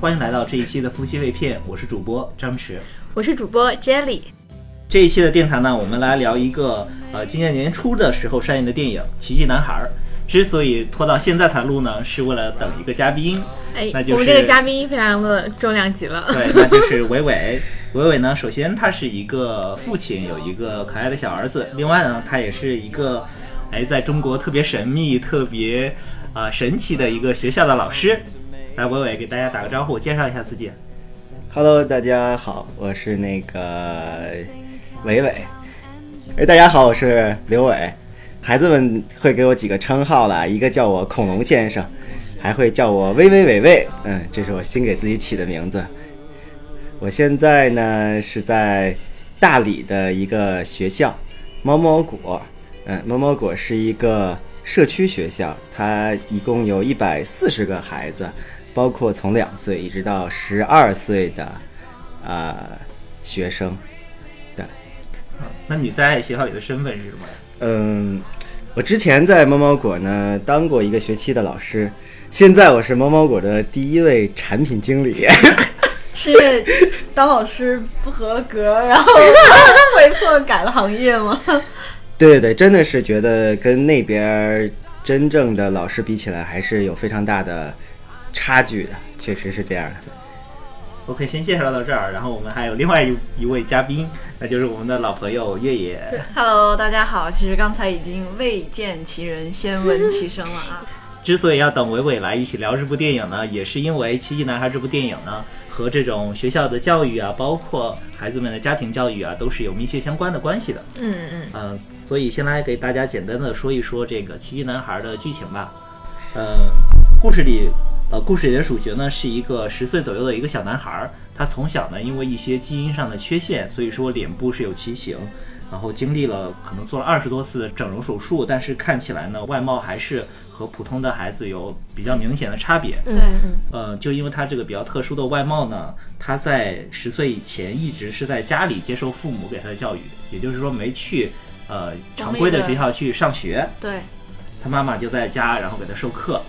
欢迎来到这一期的夫妻胃片，我是主播张弛。我是主播 Jelly。这一期的电台呢，我们来聊一个呃，今年年初的时候上映的电影《奇迹男孩》。之所以拖到现在才录呢，是为了等一个嘉宾。哎，那就是我们这个嘉宾非常的重量级了。对，那就是伟伟。伟伟呢，首先他是一个父亲，有一个可爱的小儿子。另外呢，他也是一个哎，在中国特别神秘、特别啊、神奇的一个学校的老师。来，伟伟给大家打个招呼，介绍一下自己。Hello，大家好，我是那个伟伟。哎，大家好，我是刘伟。孩子们会给我几个称号啦，一个叫我恐龙先生，还会叫我微微伟伟。嗯，这是我新给自己起的名字。我现在呢是在大理的一个学校，猫猫果。嗯，猫猫果是一个社区学校，它一共有一百四十个孩子，包括从两岁一直到十二岁的呃学生。对，那你在学校里的身份是什么？嗯，我之前在猫猫果呢当过一个学期的老师，现在我是猫猫果的第一位产品经理。是因为当老师不合格，然后 被迫改了行业吗？对对对，真的是觉得跟那边儿真正的老师比起来，还是有非常大的差距的，确实是这样的。OK，先介绍到这儿，然后我们还有另外一一位嘉宾，那就是我们的老朋友月野。Hello，大家好。其实刚才已经未见其人，先闻其声了啊。之所以要等伟伟来一起聊这部电影呢，也是因为《奇迹男孩》这部电影呢，和这种学校的教育啊，包括孩子们的家庭教育啊，都是有密切相关的关系的。嗯嗯，嗯、所以先来给大家简单的说一说这个《奇迹男孩》的剧情吧。呃，故事里，呃，故事里的主角呢是一个十岁左右的一个小男孩儿，他从小呢因为一些基因上的缺陷，所以说脸部是有畸形，然后经历了可能做了二十多次整容手术，但是看起来呢外貌还是和普通的孩子有比较明显的差别。对，嗯呃，就因为他这个比较特殊的外貌呢，他在十岁以前一直是在家里接受父母给他的教育，也就是说没去呃常规的学校去上学，对，他妈妈就在家，然后给他授课。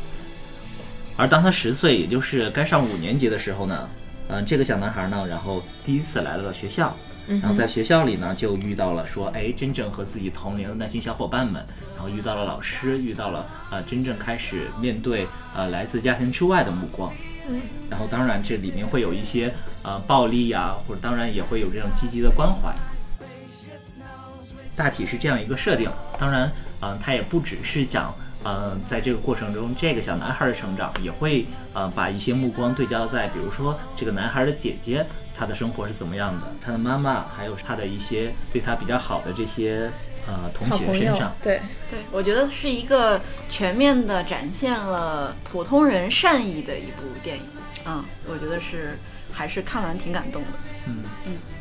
而当他十岁，也就是该上五年级的时候呢，嗯、这个小男孩呢，然后第一次来到了学校，然后在学校里呢，就遇到了说，哎，真正和自己同龄的那群小伙伴们，然后遇到了老师，遇到了呃，真正开始面对呃来自家庭之外的目光。嗯，然后当然这里面会有一些呃暴力呀、或者当然也会有这种积极的关怀。大体是这样一个设定。当然，嗯、它也不只是讲，嗯、在这个过程中这个小男孩的成长，也会呃把一些目光对焦在，比如说这个男孩的姐姐，她的生活是怎么样的，他的妈妈，还有他的一些对他比较好的这些呃同学身上。，对，对，我觉得是一个全面的展现了普通人善意的一部电影。嗯，我觉得是还是看完挺感动的。嗯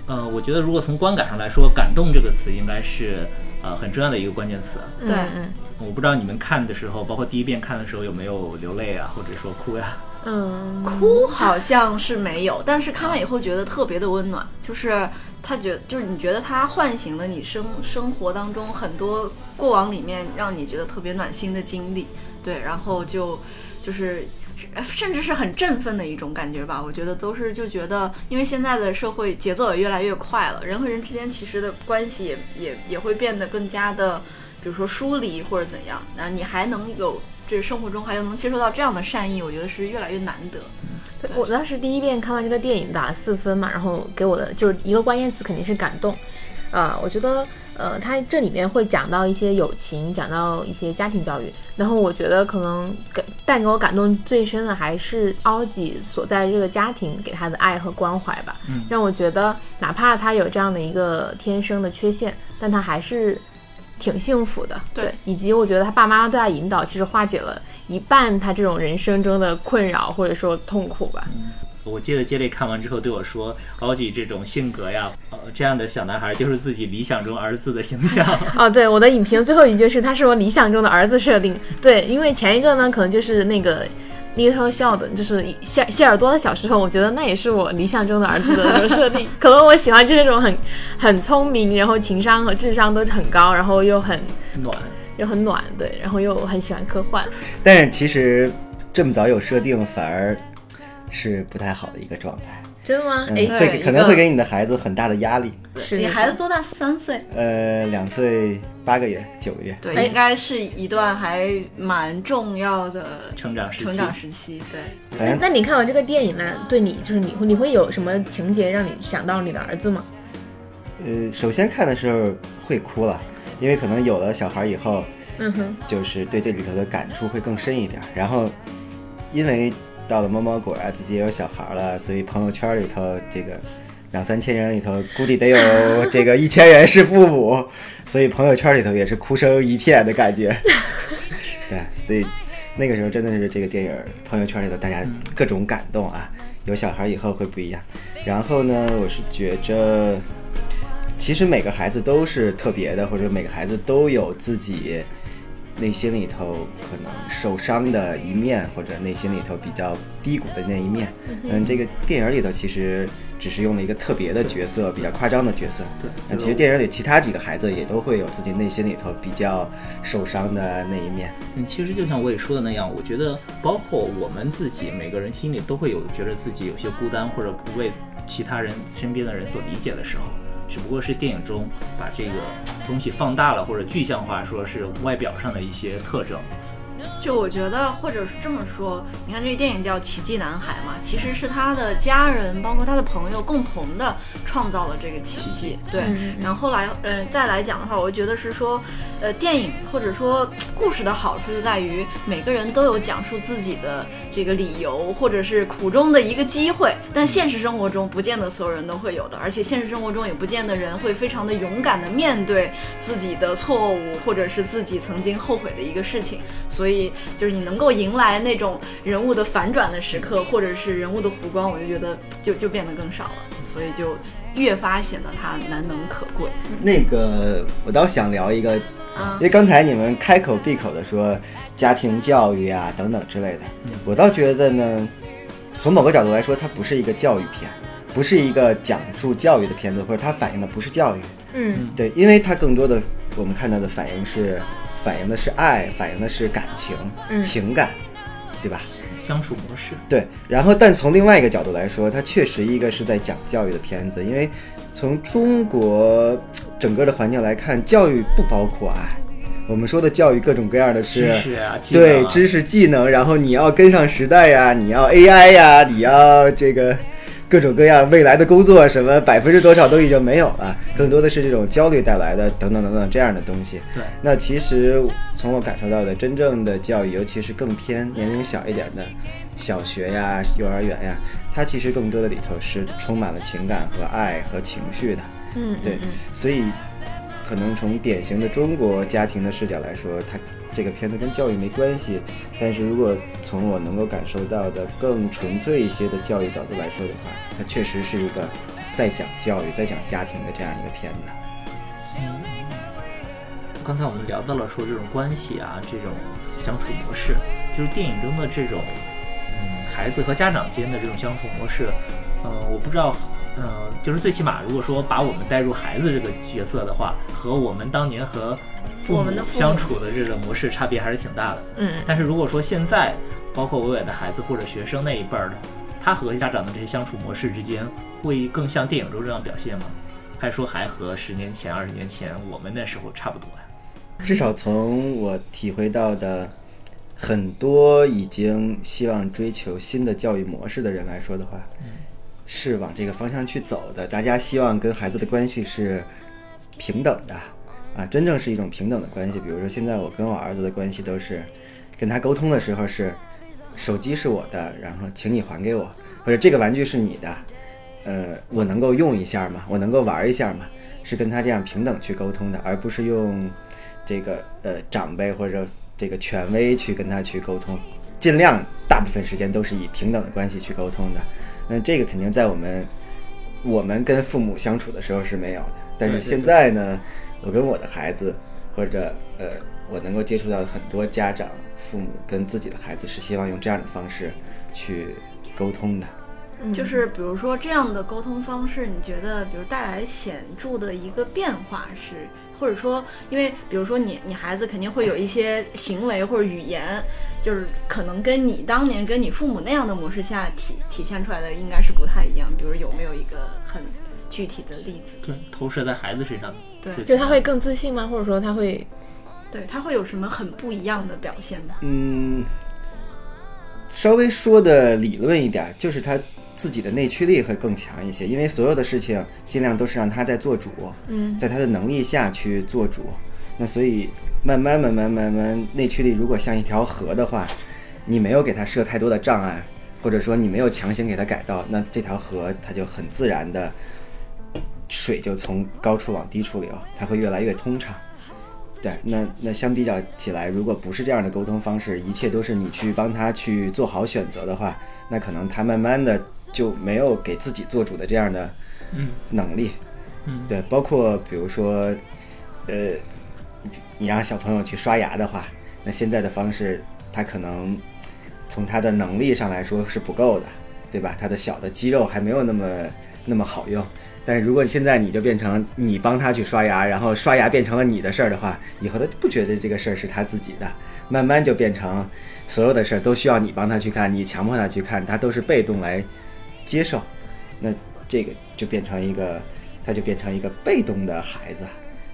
呃，我觉得如果从观感上来说，“感动”这个词应该是呃很重要的一个关键词。对嗯我不知道你们看的时候，包括第一遍看的时候有没有流泪啊，或者说哭呀、嗯，哭好像是没有，但是看完以后觉得特别的温暖，就是他觉就是你觉得他唤醒了你生生活当中很多过往里面让你觉得特别暖心的经历，对，然后就就是。甚至是很振奋的一种感觉吧，我觉得都是就觉得，因为现在的社会节奏也越来越快了，人和人之间其实的关系也也也会变得更加的，比如说疏离或者怎样，那你还能有这生活中还能接受到这样的善意，我觉得是越来越难得。我当时第一遍看完这个电影打了四分嘛，然后给我的就是一个关键词肯定是感动。呃，我觉得呃，它这里面会讲到一些友情，讲到一些家庭教育，然后我觉得可能感带给我感动最深的还是奥吉所在这个家庭给他的爱和关怀吧，嗯让我觉得哪怕他有这样的一个天生的缺陷，但他还是。挺幸福的，对以及我觉得他爸妈对他引导，其实化解了一半他这种人生中的困扰或者说痛苦吧。我记得接力看完之后对我说：“奥吉这种性格呀，呃，这样的小男孩就是自己理想中儿子的形象。哦，对，我的影评最后一句是他是我理想中的儿子设定。对，因为前一个呢，可能就是那个 Little Sheldon，就是谢谢耳朵的小时候，我觉得那也是我理想中的儿子的设定。可能我喜欢就是那种很 很聪明，然后情商和智商都很高，然后又很暖，又很暖，对，然后又很喜欢科幻。但是其实这么早有设定，反而是不太好的一个状态。真的吗？嗯，哎，会可能会给你的孩子很大的压力。是是你孩子多大？三岁。呃，两岁八个月，九个月。对，哎应该是一段还蛮重要的成长时期成长时期。对，那你看完这个电影呢，对你就是你会你会有什么情节让你想到你的儿子吗？呃，首先看的时候会哭了，因为可能有了小孩以后，嗯哼，就是对这里头的感触会更深一点。然后，因为到了猫猫果啊，自己也有小孩了，所以朋友圈里头这个两三千人里头，估计得有这个一千人是父母，所以朋友圈里头也是哭声一片的感觉。对，所以那个时候真的是这个电影朋友圈里头大家各种感动啊。有小孩以后会不一样。然后呢，我是觉着，其实每个孩子都是特别的，或者每个孩子都有自己内心里头可能受伤的一面，或者内心里头比较低谷的那一面。嗯，这个电影里头其实只是用了一个特别的角色，比较夸张的角色。对那其实电影里其他几个孩子也都会有自己内心里头比较受伤的那一面。嗯，其实就像我也说的那样，我觉得包括我们自己每个人心里都会有觉得自己有些孤单或者不被其他人身边的人所理解的时候，只不过是电影中把这个东西放大了或者具象化，说是外表上的一些特征。就我觉得，或者是这么说，你看这个电影叫《奇迹男孩》嘛，其实是他的家人，包括他的朋友共同的创造了这个奇迹。对，嗯然后后来，呃，再来讲的话，我觉得是说，呃，电影或者说故事的好处就在于每个人都有讲述自己的这个理由，或者是苦衷的一个机会。但现实生活中不见得所有人都会有的，而且现实生活中也不见得人会非常的勇敢的面对自己的错误，或者是自己曾经后悔的一个事情。所以，就是你能够迎来那种人物的反转的时刻，或者是人物的弧光，我就觉得就就变得更少了，所以就越发显得它难能可贵。那个我倒想聊一个，因嗯为刚才你们开口闭口的说家庭教育啊等等之类的，我倒觉得呢，从某个角度来说，它不是一个教育片，不是一个讲述教育的片子，或者它反映的不是教育，嗯。对，因为它更多的我们看到的反映是反映的是爱，反映的是感情、嗯。情感，对吧？相处模式，对，然后但从另外一个角度来说，它确实一个是在讲教育的片子，因为从中国整个的环境来看，教育不包括爱。我们说的教育各种各样的是，对知识技能，然后你要跟上时代呀，你要 AI 呀，你要这个各种各样未来的工作什么百分之多少都已经没有了，更多的是这种焦虑带来的等等等等这样的东西。对那其实从我感受到的，真正的教育，尤其是更偏年龄小一点的小学呀、幼儿园呀，它其实更多的里头是充满了情感和爱和情绪的。嗯，对嗯，所以可能从典型的中国家庭的视角来说，它这个片子跟教育没关系。但是如果从我能够感受到的更纯粹一些的教育角度来说的话，它确实是一个在讲教育、在讲家庭的这样一个片子。刚才我们聊到了说这种关系啊，这种相处模式，就是电影中的这种，嗯，孩子和家长间的这种相处模式，呃，我不知道，呃，就是最起码如果说把我们带入孩子这个角色的话，和我们当年和父母我们的父母相处的这个模式差别还是挺大的。嗯但是如果说现在，包括伟伟的孩子或者学生那一辈儿的，他和家长的这些相处模式之间，会更像电影中这样表现吗？还是说还和十年前、二十年前我们那时候差不多呀？至少从我体会到的很多已经希望追求新的教育模式的人来说的话，是往这个方向去走的。大家希望跟孩子的关系是平等的啊，真正是一种平等的关系。比如说，现在我跟我儿子的关系都是，跟他沟通的时候是，手机是我的，然后请你还给我，或者这个玩具是你的，呃，我能够用一下吗？我能够玩一下吗？是跟他这样平等去沟通的，而不是用这个呃长辈或者这个权威去跟他去沟通，尽量大部分时间都是以平等的关系去沟通的。那这个肯定在我们我们跟父母相处的时候是没有的，但是现在呢，我跟我的孩子或者呃我能够接触到的很多家长、父母跟自己的孩子是希望用这样的方式去沟通的。就是比如说这样的沟通方式，你觉得比如带来显著的一个变化是，或者说，因为比如说你你孩子肯定会有一些行为或者语言，就是可能跟你当年跟你父母那样的模式下体体现出来的应该是不太一样。比如有没有一个很具体的例子？对，投射在孩子身上，对就他会更自信吗？或者说他会对他会有什么很不一样的表现吗？嗯，稍微说的理论一点，就是他自己的内驱力会更强一些，因为所有的事情尽量都是让他在做主，嗯在他的能力下去做主。那所以慢慢慢慢慢慢，内驱力如果像一条河的话，你没有给他设太多的障碍，或者说你没有强行给他改道，那这条河它就很自然的水就从高处往低处流，它会越来越通畅。对，那那相比较起来，如果不是这样的沟通方式，一切都是你去帮他去做好选择的话，那可能他慢慢的就没有给自己做主的这样的嗯能力。嗯对，包括比如说，呃，你让小朋友去刷牙的话，那现在的方式，他可能从他的能力上来说是不够的，对吧？他的小的肌肉还没有那么那么好用。但是如果现在你就变成你帮他去刷牙，然后刷牙变成了你的事儿的话，以后他就不觉得这个事儿是他自己的，慢慢就变成所有的事儿都需要你帮他去看，你强迫他去看，他都是被动来接受。那这个就变成一个，他就变成一个被动的孩子，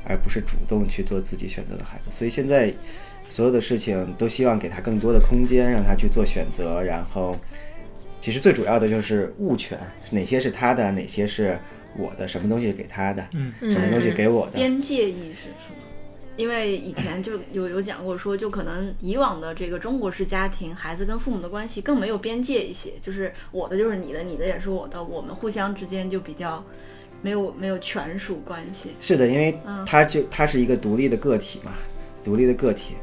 而不是主动去做自己选择的孩子。所以现在所有的事情都希望给他更多的空间，让他去做选择。然后，其实最主要的就是物权，哪些是他的，哪些是我的，什么东西是给他的，嗯什么东西给我的。边界意识是吗？因为以前就有有讲过说，就可能以往的这个中国式家庭，孩子跟父母的关系更没有边界一些，就是我的就是你的，你的也是我的，我们互相之间就比较没有没有权属关系。是的，因为嗯他就他是一个独立的个体嘛，独立的个体，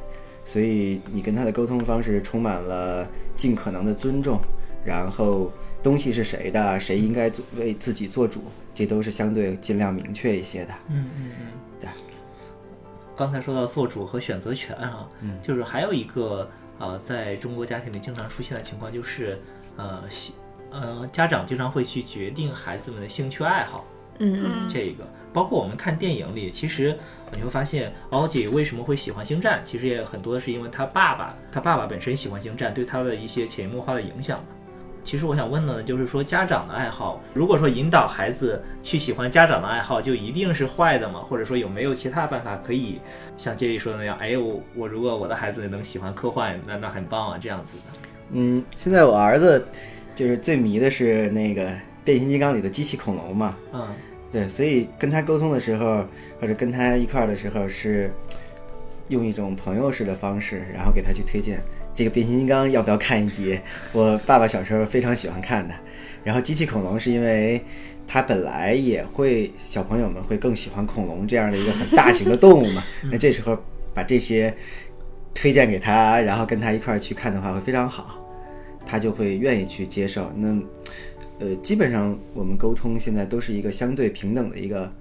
所以你跟他的沟通方式充满了尽可能的尊重，然后东西是谁的，谁应该做为自己做主，这都是相对尽量明确一些的。嗯嗯嗯，对。刚才说到做主和选择权啊，就是还有一个呃，在中国家庭里经常出现的情况就是，呃，喜呃，家长经常会去决定孩子们的兴趣爱好。嗯嗯这个，包括我们看电影里，其实你会发现，奥吉为什么会喜欢星战，其实也很多是因为他爸爸，他爸爸本身喜欢星战，对他的一些潜移默化的影响嘛。其实我想问的呢，就是说家长的爱好，如果说引导孩子去喜欢家长的爱好，就一定是坏的吗？或者说有没有其他办法可以像杰里说的那样，哎，我我如果我的孩子能喜欢科幻，那那很棒啊，这样子的。嗯，现在我儿子就是最迷的是那个变形金刚里的机器恐龙嘛，嗯对，所以跟他沟通的时候，或者跟他一块儿的时候，是用一种朋友式的方式，然后给他去推荐这个变形金刚要不要看一集。我爸爸小时候非常喜欢看的，然后机器恐龙是因为他本来也会小朋友们会更喜欢恐龙这样的一个很大型的动物嘛，那这时候把这些推荐给他，然后跟他一块儿去看的话会非常好，他就会愿意去接受。那呃，基本上我们沟通现在都是一个相对平等的一个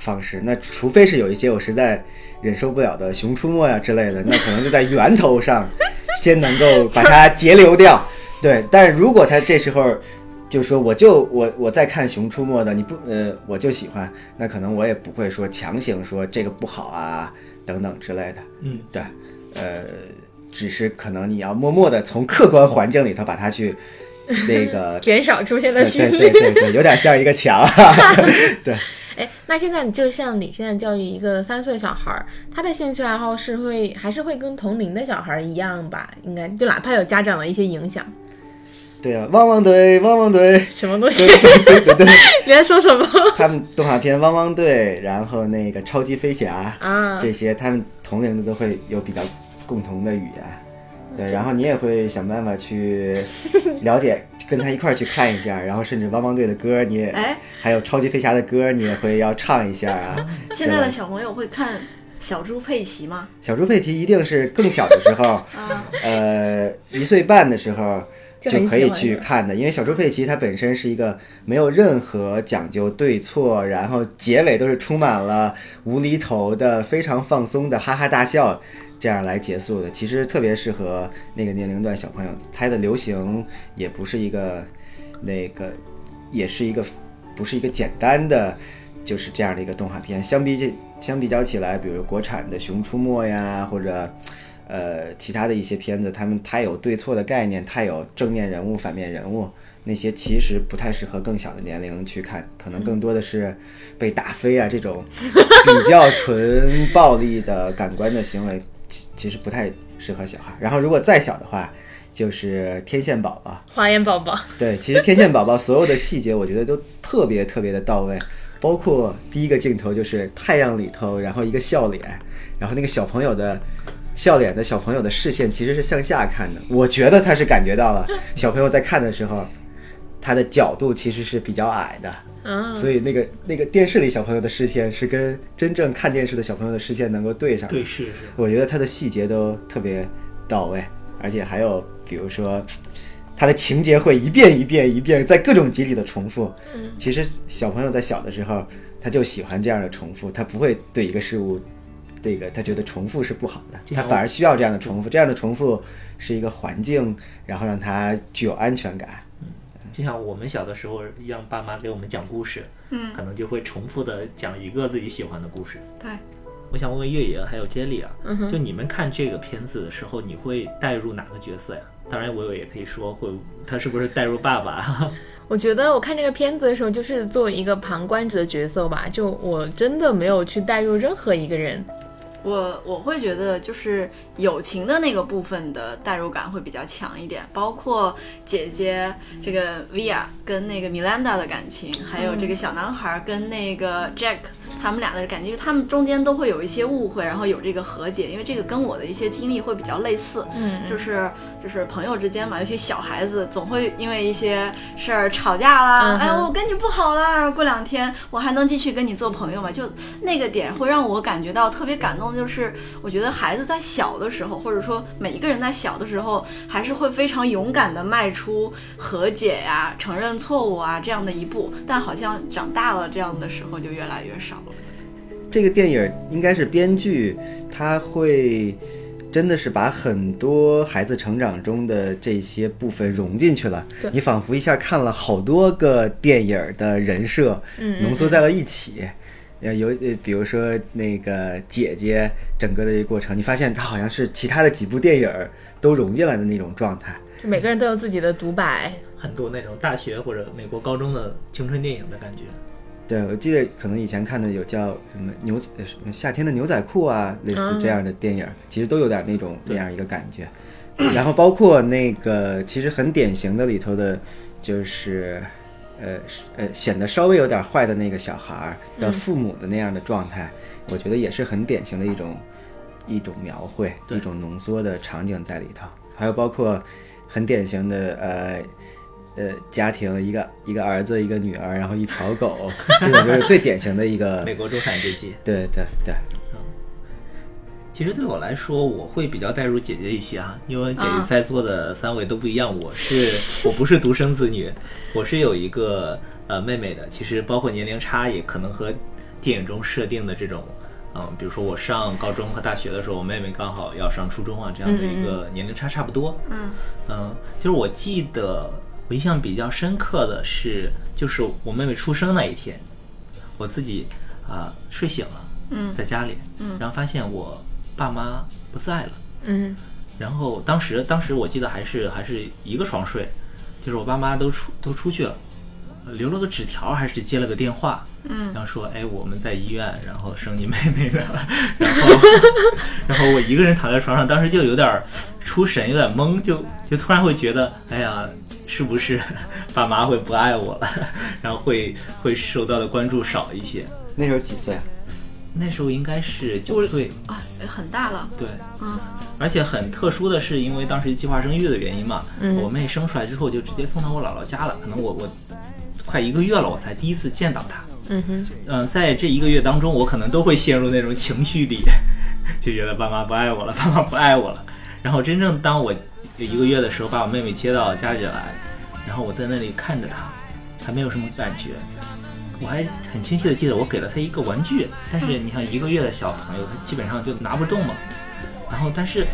方式。那除非是有一些我实在忍受不了的《熊出没》呀之类的，那可能就在源头上先能够把它截流掉。对，但是如果他这时候就说我就我我在看《熊出没》的，你不呃我就喜欢，那可能我也不会说强行说这个不好啊等等之类的。嗯，对，呃，只是可能你要默默的从客观环境里头把它去那个 减少出现对的频对对率。对对，有点像一个墙。对，哎，那现在你就像你现在教育一个三岁小孩儿，他的兴趣爱好是会还是会跟同龄的小孩儿一样吧？应该就哪怕有家长的一些影响，对啊，汪汪队，汪汪队，什么东西对？对对对对，你在说什么他们动画片《汪汪队》，然后那个超级飞侠啊？这些，他们同龄的都会有比较共同的语言。对，然后你也会想办法去了解，跟他一块儿去看一下，然后甚至汪汪队的歌，你也哎，还有超级飞侠的歌，你也会要唱一下啊。现在的小朋友会看小猪佩奇吗？小猪佩奇一定是更小的时候，啊，呃，一岁半的时候就可以去看的，因为小猪佩奇它本身是一个没有任何讲究对错，然后结尾都是充满了无厘头的、非常放松的哈哈大笑，这样来结束的。其实特别适合那个年龄段小朋友，它的流行也不是一个那个也是一个不是一个简单的就是这样的一个动画片。相比起相比较起来，比如国产的《熊出没》呀，或者呃其他的一些片子，他们太有对错的概念，太有正面人物、反面人物。那些其实不太适合更小的年龄去看，可能更多的是被打飞啊这种比较纯暴力的感官的行为，其其实不太适合小孩。然后如果再小的话，就是天线宝宝。花园宝宝，对，其实天线宝宝所有的细节，我觉得都特别特别的到位，包括第一个镜头就是太阳里头，然后一个笑脸，然后那个小朋友的笑脸的小朋友的视线其实是向下看的，我觉得他是感觉到了小朋友在看的时候。他的角度其实是比较矮的，嗯，所以那个那个电视里小朋友的视线是跟真正看电视的小朋友的视线能够对上。对，是是。我觉得它的细节都特别到位，而且还有比如说，它的情节会一遍一遍一遍在各种集里的重复。嗯，其实小朋友在小的时候他就喜欢这样的重复，他不会对一个事物，这个他觉得重复是不好的，他反而需要这样的重复。这样的重复是一个环境，然后让他具有安全感。就像我们小的时候，让爸妈给我们讲故事，嗯，可能就会重复的讲一个自己喜欢的故事。对，我想问问月野还有 Jelly 啊，嗯就你们看这个片子的时候，你会带入哪个角色呀？当然，伟伟也可以说会，他是不是带入爸爸？我觉得我看这个片子的时候，就是作为一个旁观者的角色吧，就我真的没有去带入任何一个人。我我会觉得就是友情的那个部分的代入感会比较强一点，包括姐姐这个 Via 跟那个 Milanda 的感情，还有这个小男孩跟那个 Jack 他们俩的感情，他们中间都会有一些误会，然后有这个和解，因为这个跟我的一些经历会比较类似，嗯，就是就是朋友之间嘛，尤其小孩子总会因为一些事儿吵架啦，嗯哎，我跟你不好啦，过两天我还能继续跟你做朋友吗？就那个点会让我感觉到特别感动。就是我觉得孩子在小的时候，或者说每一个人在小的时候，还是会非常勇敢的迈出和解呀、承认错误啊这样的一步。但好像长大了这样的时候就越来越少了。这个电影应该是编剧他会真的是把很多孩子成长中的这些部分融进去了，你仿佛一下看了好多个电影的人设，嗯浓缩在了一起。呃，有呃，比如说那个姐姐，整个的这个过程，你发现她好像是其他的几部电影都融进来的那种状态。就每个人都有自己的独白，很多那种大学或者美国高中的青春电影的感觉。对，我记得可能以前看的有叫什么牛呃什么夏天的牛仔裤啊，类似这样的电影，其实都有点那种那样一个感觉。然后包括那个其实很典型的里头的，就是呃呃显得稍微有点坏的那个小孩儿的父母的那样的状态，我觉得也是很典型的一种一种描绘，一种浓缩的场景在里头。还有包括很典型的呃。呃，家庭一个一个儿子一个女儿，然后一条狗，这种就是最典型的一个 美国中产阶级。对对对，嗯其实对我来说，我会比较带入姐姐一些啊，因为给啊在座的三位都不一样。我是 我不是独生子女，我是有一个呃妹妹的。其实包括年龄差，也可能和电影中设定的这种，嗯、比如说我上高中和大学的时候，我妹妹刚好要上初中啊，这样的一个年龄差差不多。嗯嗯，就是我记得我印象比较深刻的是，就是我妹妹出生那一天，我自己啊、睡醒了，嗯在家里，嗯，然后发现我爸妈不在了，嗯然后当时当时我记得还是还是一个床睡，就是我爸妈都出都出去了。呃留了个纸条，还是接了个电话，嗯然后说，哎，我们在医院，然后生你妹妹了，然后，然后我一个人躺在床上，当时就有点儿出神，有点懵，就就突然会觉得，哎呀，是不是爸妈会不爱我了？然后会会受到的关注少一些。那时候几岁啊？那时候应该是九岁，啊，很大了，对，嗯而且很特殊的是，因为当时计划生育的原因嘛，嗯我妹生出来之后就直接送到我姥姥家了，可能我我快一个月了，我才第一次见到她。嗯哼，嗯，在这一个月当中，我可能都会陷入那种情绪里，就觉得爸妈不爱我了，爸妈不爱我了。然后真正当我有一个月的时候，把我妹妹接到家里来，然后我在那里看着她，还没有什么感觉。我还很清晰的记得，我给了她一个玩具，但是你看一个月的小朋友，他基本上就拿不动嘛。然后，但是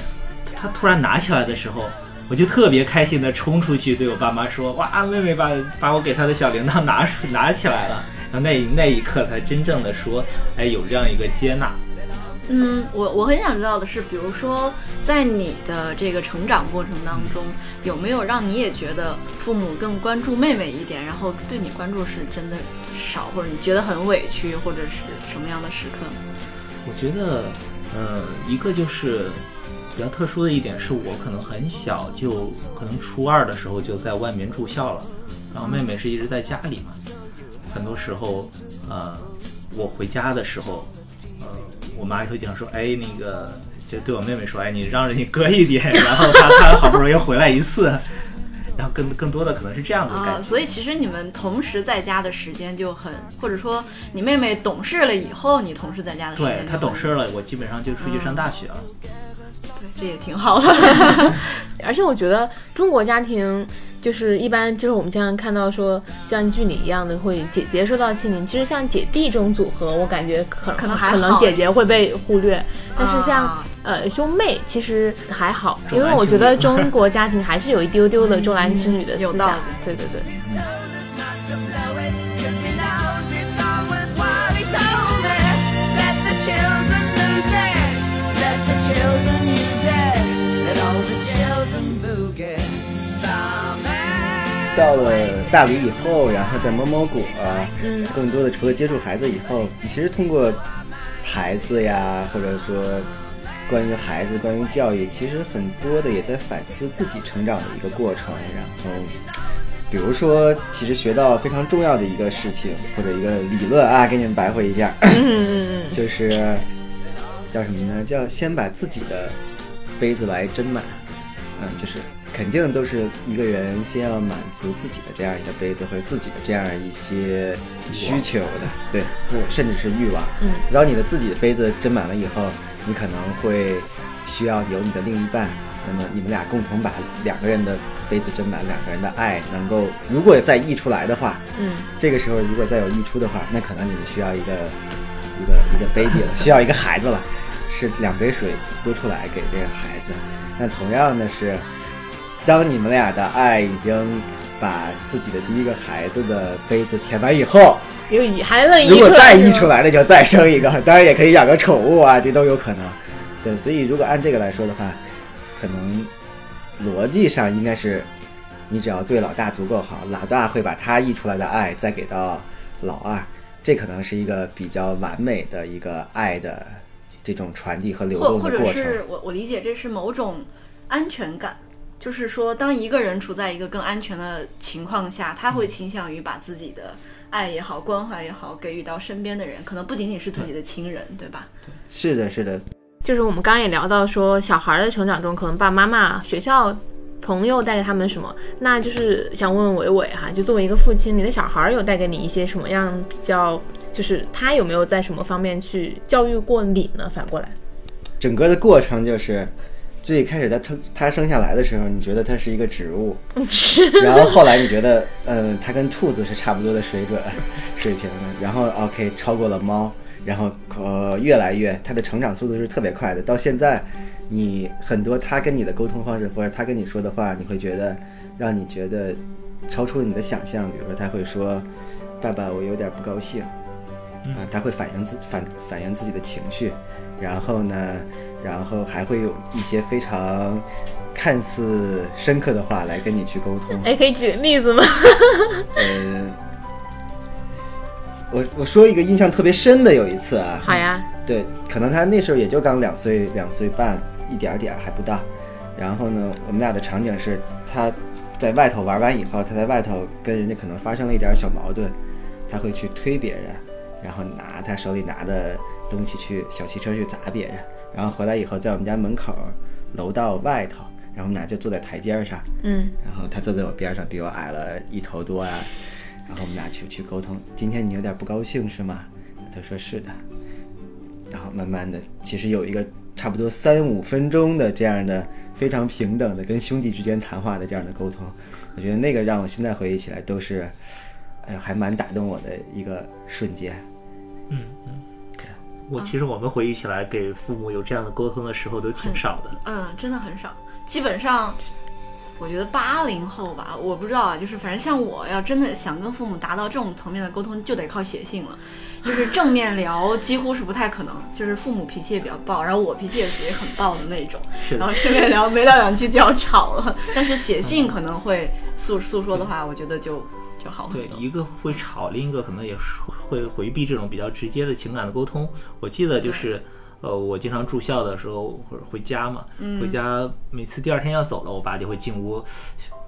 她突然拿起来的时候，我就特别开心的冲出去对我爸妈说：“哇，妹妹把把我给她的小铃铛拿出拿起来了。”然后那那一刻才真正的说：“哎，有这样一个接纳。”嗯，我我很想知道的是，比如说在你的这个成长过程当中，有没有让你也觉得父母更关注妹妹一点，然后对你关注是真的少，或者你觉得很委屈，或者是什么样的时刻？我觉得，呃，一个就是比较特殊的一点，是我可能很小就可能初二的时候就在外面住校了，然后妹妹是一直在家里嘛，很多时候，呃，我回家的时候。我妈会经常说：“哎，那个，就对我妹妹说，哎，你让着你哥一点。”然后她她好不容易回来一次，然后更更多的可能是这样的感觉。所以其实你们同时在家的时间就很，或者说你妹妹懂事了以后，你同时在家的时间。对她懂事了，我基本上就出去上大学了。对，这也挺好的。而且我觉得中国家庭就是一般就是我们经常看到说像剧里一样的会姐姐受到欺凌，其实像姐弟这种组合，我感觉可可能可能姐姐会被忽略，但是像呃兄妹其实还好，因为我觉得中国家庭还是有一丢丢的重男轻女的思想。对对对。到了大理以后，然后在某某果，嗯，更多的除了接触孩子以后，你其实通过孩子呀，或者说关于孩子、关于教育，其实很多的也在反思自己成长的一个过程。然后，比如说，其实学到非常重要的一个事情或者一个理论啊，给你们白话一下，就是叫什么呢？叫先把自己的杯子来斟满，嗯，就是。肯定都是一个人先要满足自己的这样一个杯子，或者自己的这样一些需求的，对，或甚至是欲望。嗯，然后你的自己的杯子斟满了以后，你可能会需要有你的另一半，那么你们俩共同把两个人的杯子斟满，两个人的爱能够，如果再溢出来的话，嗯，这个时候如果再有溢出的话，那可能你们需要一个一个一个 baby 了，需要一个孩子了，是两杯水多出来给这个孩子。那同样的是。当你们俩的爱已经把自己的第一个孩子的杯子填满以后，有孩子如果再溢出来，那就再生一个。当然也可以养个宠物啊，这都有可能。对，所以如果按这个来说的话，可能逻辑上应该是，你只要对老大足够好，老大会把他溢出来的爱再给到老二，这可能是一个比较完美的一个爱的这种传递和流动的过程。或者是我我理解这是某种安全感。就是说，当一个人处在一个更安全的情况下，他会倾向于把自己的爱也好、关怀也好，给予到身边的人，可能不仅仅是自己的亲人，对吧？对是的，是的。就是我们刚刚也聊到说，小孩的成长中，可能爸爸妈妈、学校、朋友带给他们什么？那就是想问问伟伟哈，就作为一个父亲，你的小孩有带给你一些什么样比较？就是他有没有在什么方面去教育过你呢？反过来，整个的过程就是。最开始他生他生下来的时候，你觉得它是一个植物，然后后来你觉得，嗯，它跟兔子是差不多的水准 水平的，然后 OK 超过了猫，然后呃越来越它的成长速度是特别快的。到现在，你很多他跟你的沟通方式或者他跟你说的话，你会觉得让你觉得超出了你的想象。比如说他会说：“爸爸，我有点不高兴。”啊，他会反映自反反映自己的情绪，然后呢？然后还会有一些非常看似深刻的话来跟你去沟通。哎，可以举个例子吗？呃，我我说一个印象特别深的，有一次啊。好呀。对，可能他那时候也就刚两岁，两岁半，一点点还不到。然后呢，我们俩的场景是他在外头玩完以后，他在外头跟人家可能发生了一点小矛盾，他会去推别人，然后拿他手里拿的东西去小汽车去砸别人。然后回来以后，在我们家门口楼道外头，然后我们俩就坐在台阶上，嗯，然后他坐在我边上，比我矮了一头多。啊，然后我们俩去去沟通，今天你有点不高兴是吗？他说是的，然后慢慢的，其实有一个差不多三五分钟的这样的非常平等的跟兄弟之间谈话的这样的沟通，我觉得那个让我现在回忆起来都是，哎呀，还蛮打动我的一个瞬间，嗯嗯。我其实我们回忆起来，给父母有这样的沟通的时候都挺少的。嗯，真的很少。基本上，我觉得八零后吧，我不知道啊，就是反正像我要真的想跟父母达到这种层面的沟通，就得靠写信了。就是正面聊几乎是不太可能，就是父母脾气也比较暴，然后我脾气也属于很暴的那种，是然后正面聊没聊两句就要吵了。但是写信可能会诉诉说的话，我觉得就就好很对，一个会吵，另一个可能也是会回避这种比较直接的情感的沟通。我记得就是，呃，我经常住校的时候或者回家嘛，嗯回家每次第二天要走了，我爸就会进屋，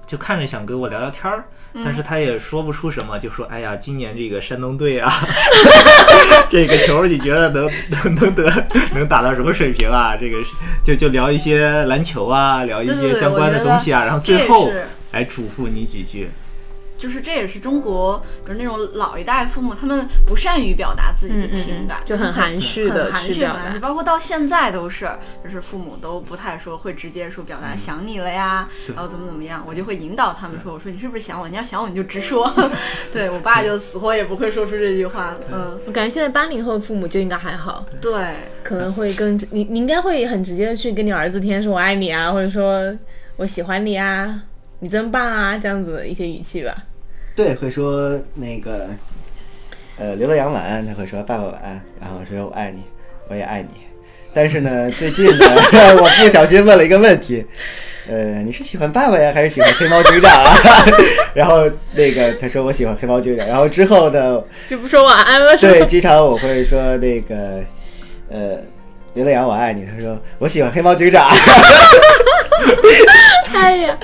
就看着想跟我聊聊天儿，嗯但是他也说不出什么，就说：“哎呀，今年这个山东队啊，这个球你觉得能能能得能打到什么水平啊？这个是就就聊一些篮球啊，聊一些相关的东西啊，然后最后来嘱咐你几句。”就是这也是中国，比如那种老一代父母，他们不善于表达自己的嗯嗯嗯情感，就很含蓄的很含蓄，去表很含蓄达包括到现在都是，就是父母都不太说会直接说表达想你了呀，对然后怎么怎么样，我就会引导他们说，我说你是不是想我？你要想我你就直说。对我爸就死活也不会说出这句话，嗯，我感觉现在八零后的父母就应该还好，对，可能会更你你应该会很直接的去跟你儿子天天说我爱你啊，或者说我喜欢你啊，你真棒啊这样子的一些语气吧。对，会说那个，呃，刘德阳晚安，他会说爸爸晚安，然后说我爱你，我也爱你。但是呢，最近呢，我不小心问了一个问题，呃，你是喜欢爸爸呀，还是喜欢黑猫警长啊？然后那个他说我喜欢黑猫警长，然后之后呢，就不说晚安了，是对，经常我会说那个，呃，刘德阳我爱你，他说我喜欢黑猫警长。哎呀，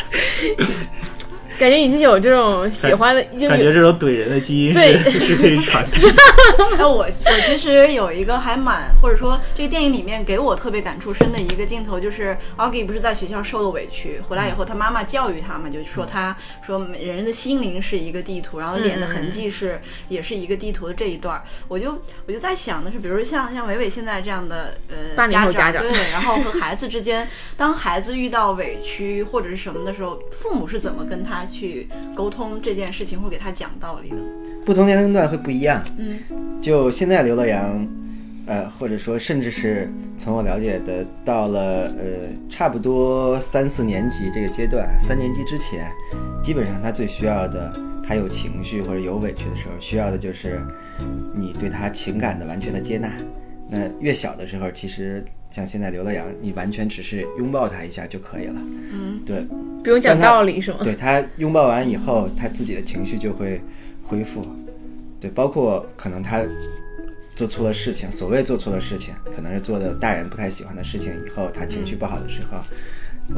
感觉已经有这种喜欢的，就感觉有这种怼人的基因是对。是可以传承。哎，我我其实有一个还蛮，或者说这个电影里面给我特别感触深的一个镜头，就是 Augie 不是在学校受了委屈，回来以后他妈妈教育他嘛，就说他说每人的心灵是一个地图，然后脸的痕迹是也是一个地图的这一段儿，我就我就在想的是，比如像像伟伟现在这样的呃80后家长对，然后和 孩子之间，当孩子遇到委屈或者是什么的时候，父母是怎么跟他去沟通这件事情，会给他讲道理的？不同年龄段会不一样。嗯就现在刘乐阳，呃，或者说甚至是从我了解的，到了呃差不多三四年级这个阶段，三年级之前，基本上他最需要的，他有情绪或者有委屈的时候，需要的就是你对他情感的完全的接纳。那越小的时候，其实像现在刘乐阳，你完全只是拥抱他一下就可以了。嗯，对，不用讲道理是吗？对他拥抱完以后，他自己的情绪就会恢复。对，包括可能他做错了事情，所谓做错了事情，可能是做的大人不太喜欢的事情，以后他情绪不好的时候，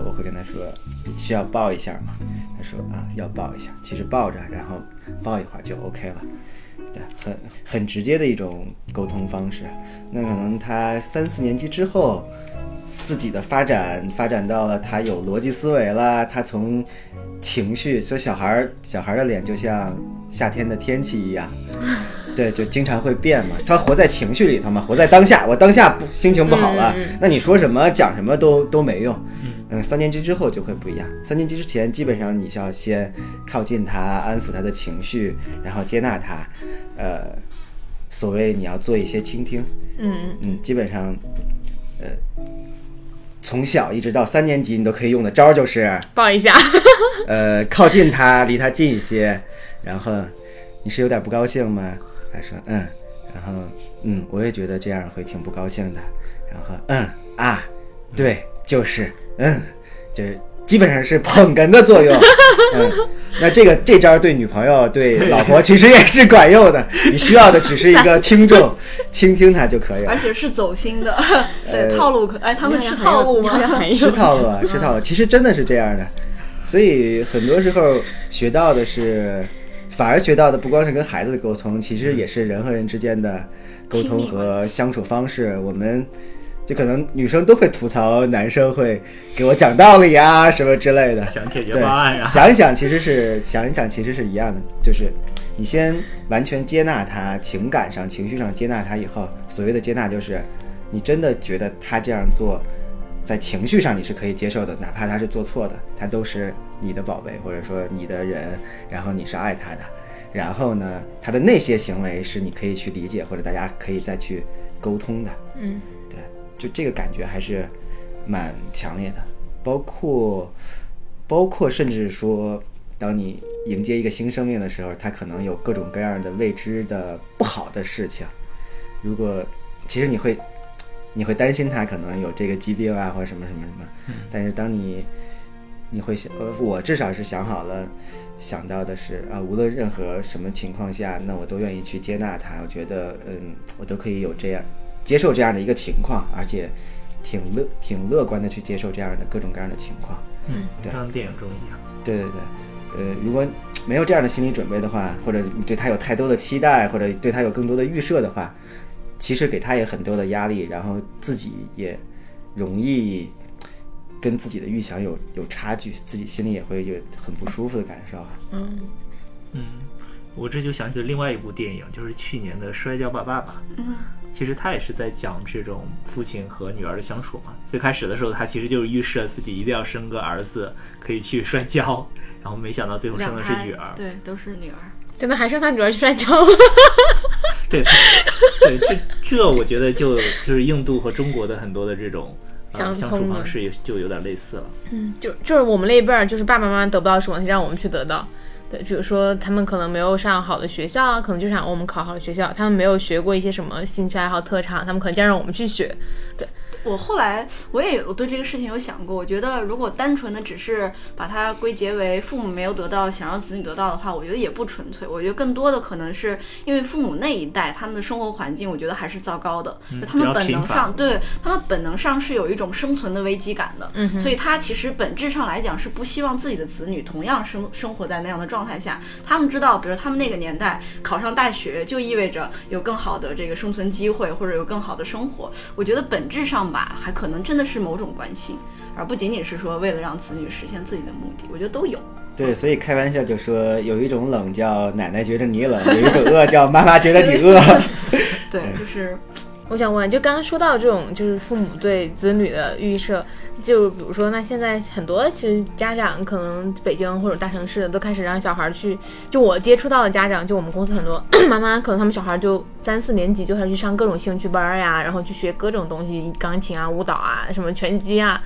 我会跟他说：“你需要抱一下吗？”他说：“啊，要抱一下。”其实抱着，然后抱一会儿就 OK 了。对，很很直接的一种沟通方式。那可能他三四年级之后，自己的发展发展到了他有逻辑思维了，他从情绪，所以小孩儿小孩儿的脸就像夏天的天气一样，对，就经常会变嘛。他活在情绪里头嘛，活在当下。我当下不心情不好了，那你说什么讲什么都都没用。嗯，三年级之后就会不一样。三年级之前，基本上你是要先靠近他，安抚他的情绪，然后接纳他。呃，所谓你要做一些倾听，嗯，嗯，基本上，呃，从小一直到三年级，你都可以用的招儿就是，抱一下，呃，靠近他，离他近一些，然后你是有点不高兴吗？他说嗯，然后嗯，我也觉得这样会挺不高兴的，然后嗯啊，对，就是嗯，就是基本上是捧哏的作用，嗯，那这个这招对女朋友、对老婆其实也是管用的，你需要的只是一个听众，倾听他就可以了而。且是走心的，对呃套路可哎，他们是是套路吗？是套路啊，是套路。其实真的是这样的，所以很多时候学到的是，反而学到的不光是跟孩子的沟通，其实也是人和人之间的沟通和相处方式。我们就可能女生都会吐槽男生会给我讲道理啊什么之类的，想解决方案啊，想一想，其实是想一想，其实是一样的，就是你先完全接纳他，情感上、情绪上接纳他以后，所谓的接纳就是你真的觉得他这样做，在情绪上你是可以接受的，哪怕他是做错的，他都是你的宝贝，或者说你的人，然后你是爱他的，然后呢，他的那些行为是你可以去理解，或者大家可以再去沟通的。嗯，对，就这个感觉还是蛮强烈的。包括包括甚至说，当你迎接一个新生命的时候，它可能有各种各样的未知的不好的事情。如果其实你会你会担心他可能有这个疾病啊，或者什么什么什么，但是当你你会想，呃，我至少是想好了，想到的是啊，无论任何什么情况下，那我都愿意去接纳他。我觉得，嗯，我都可以有这样接受这样的一个情况，而且挺乐挺乐观的去接受这样的各种各样的情况。嗯，对像电影中一样。对对对，呃，如果没有这样的心理准备的话，或者你对他有太多的期待，或者对他有更多的预设的话，其实给他也很多的压力，然后自己也容易跟自己的预想有有差距，自己心里也会有很不舒服的感受啊。嗯，嗯，我这就想起了另外一部电影，就是去年的《摔跤吧，爸爸》。嗯，其实他也是在讲这种父亲和女儿的相处嘛。最开始的时候，他其实就是预设自己一定要生个儿子，可以去摔跤，然后没想到最后生的是女儿。对，都是女儿。真的还生他女儿去摔跤。对，对，这这我觉得就就是印度和中国的很多的这种呃相相处方式也就有点类似了。嗯，就就是我们那一辈儿，就是爸爸妈妈得不到什么，让我们去得到。比如说他们可能没有上好的学校啊，可能就想我们考好的学校。他们没有学过一些什么兴趣爱好特长，他们可能就让我们去学。对，我后来我也有对这个事情有想过，我觉得如果单纯的只是把它归结为父母没有得到，想让子女得到的话，我觉得也不纯粹。我觉得更多的可能是因为父母那一代他们的生活环境，我觉得还是糟糕的，就他们本能上对他们本能上是有一种生存的危机感的，嗯所以他其实本质上来讲是不希望自己的子女同样生生活在那样的状态下。他们知道，比如他们那个年代考上大学就意味着有更好的这个生存机会，或者有更好的生活。我觉得本质上吧，还可能真的是某种关心，而不仅仅是说为了让子女实现自己的目的。我觉得都有。对，所以开玩笑就说，有一种冷叫奶奶觉得你冷，有一种饿叫妈妈觉得你饿。对，就是我想问，就刚刚说到这种，就是父母对子女的预设，就比如说，那现在很多其实家长可能北京或者大城市的都开始让小孩去，就我接触到的家长，就我们公司很多 妈妈，可能他们小孩就三四年级就开始去上各种兴趣班呀，然后去学各种东西，钢琴啊、舞蹈啊、什么拳击啊。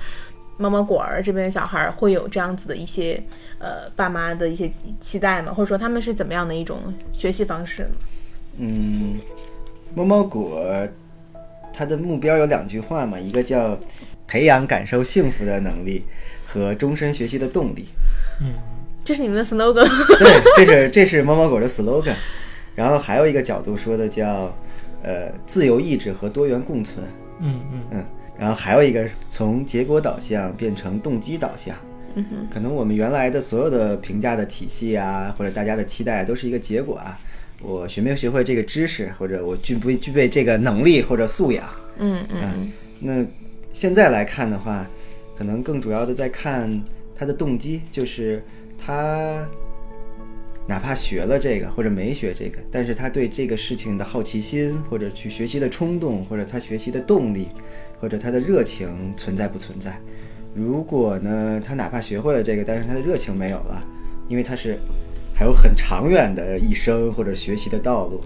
猫猫果儿这边小孩会有这样子的一些呃爸妈的一些期待吗？或者说他们是怎么样的一种学习方式呢？嗯，猫猫果它的目标有两句话嘛，一个叫培养感受幸福的能力和终身学习的动力。嗯，这是你们的 slogan。对，这是这是猫猫狗的 slogan。然后还有一个角度说的叫呃自由意志和多元共存。嗯嗯嗯，然后还有一个从结果导向变成动机导向。嗯哼，可能我们原来的所有的评价的体系啊，或者大家的期待都是一个结果啊。我学没有学会这个知识，或者我具不具备这个能力或者素养。嗯嗯嗯，那现在来看的话，可能更主要的在看他的动机，就是他哪怕学了这个或者没学这个，但是他对这个事情的好奇心，或者去学习的冲动，或者他学习的动力，或者他的热情存在不存在？如果呢，他哪怕学会了这个，但是他的热情没有了，因为他是还有很长远的一生或者学习的道路。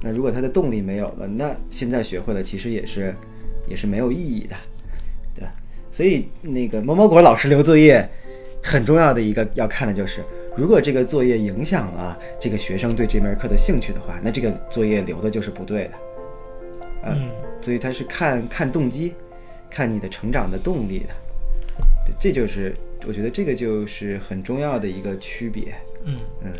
那如果他的动力没有了，那现在学会了其实也是也是没有意义的，对吧？所以那个某某果老师留作业很重要的一个要看的就是，如果这个作业影响了这个学生对这门课的兴趣的话，那这个作业留的就是不对的。嗯所以他是看看动机，看你的成长的动力的，这就是我觉得这个就是很重要的一个区别。嗯嗯，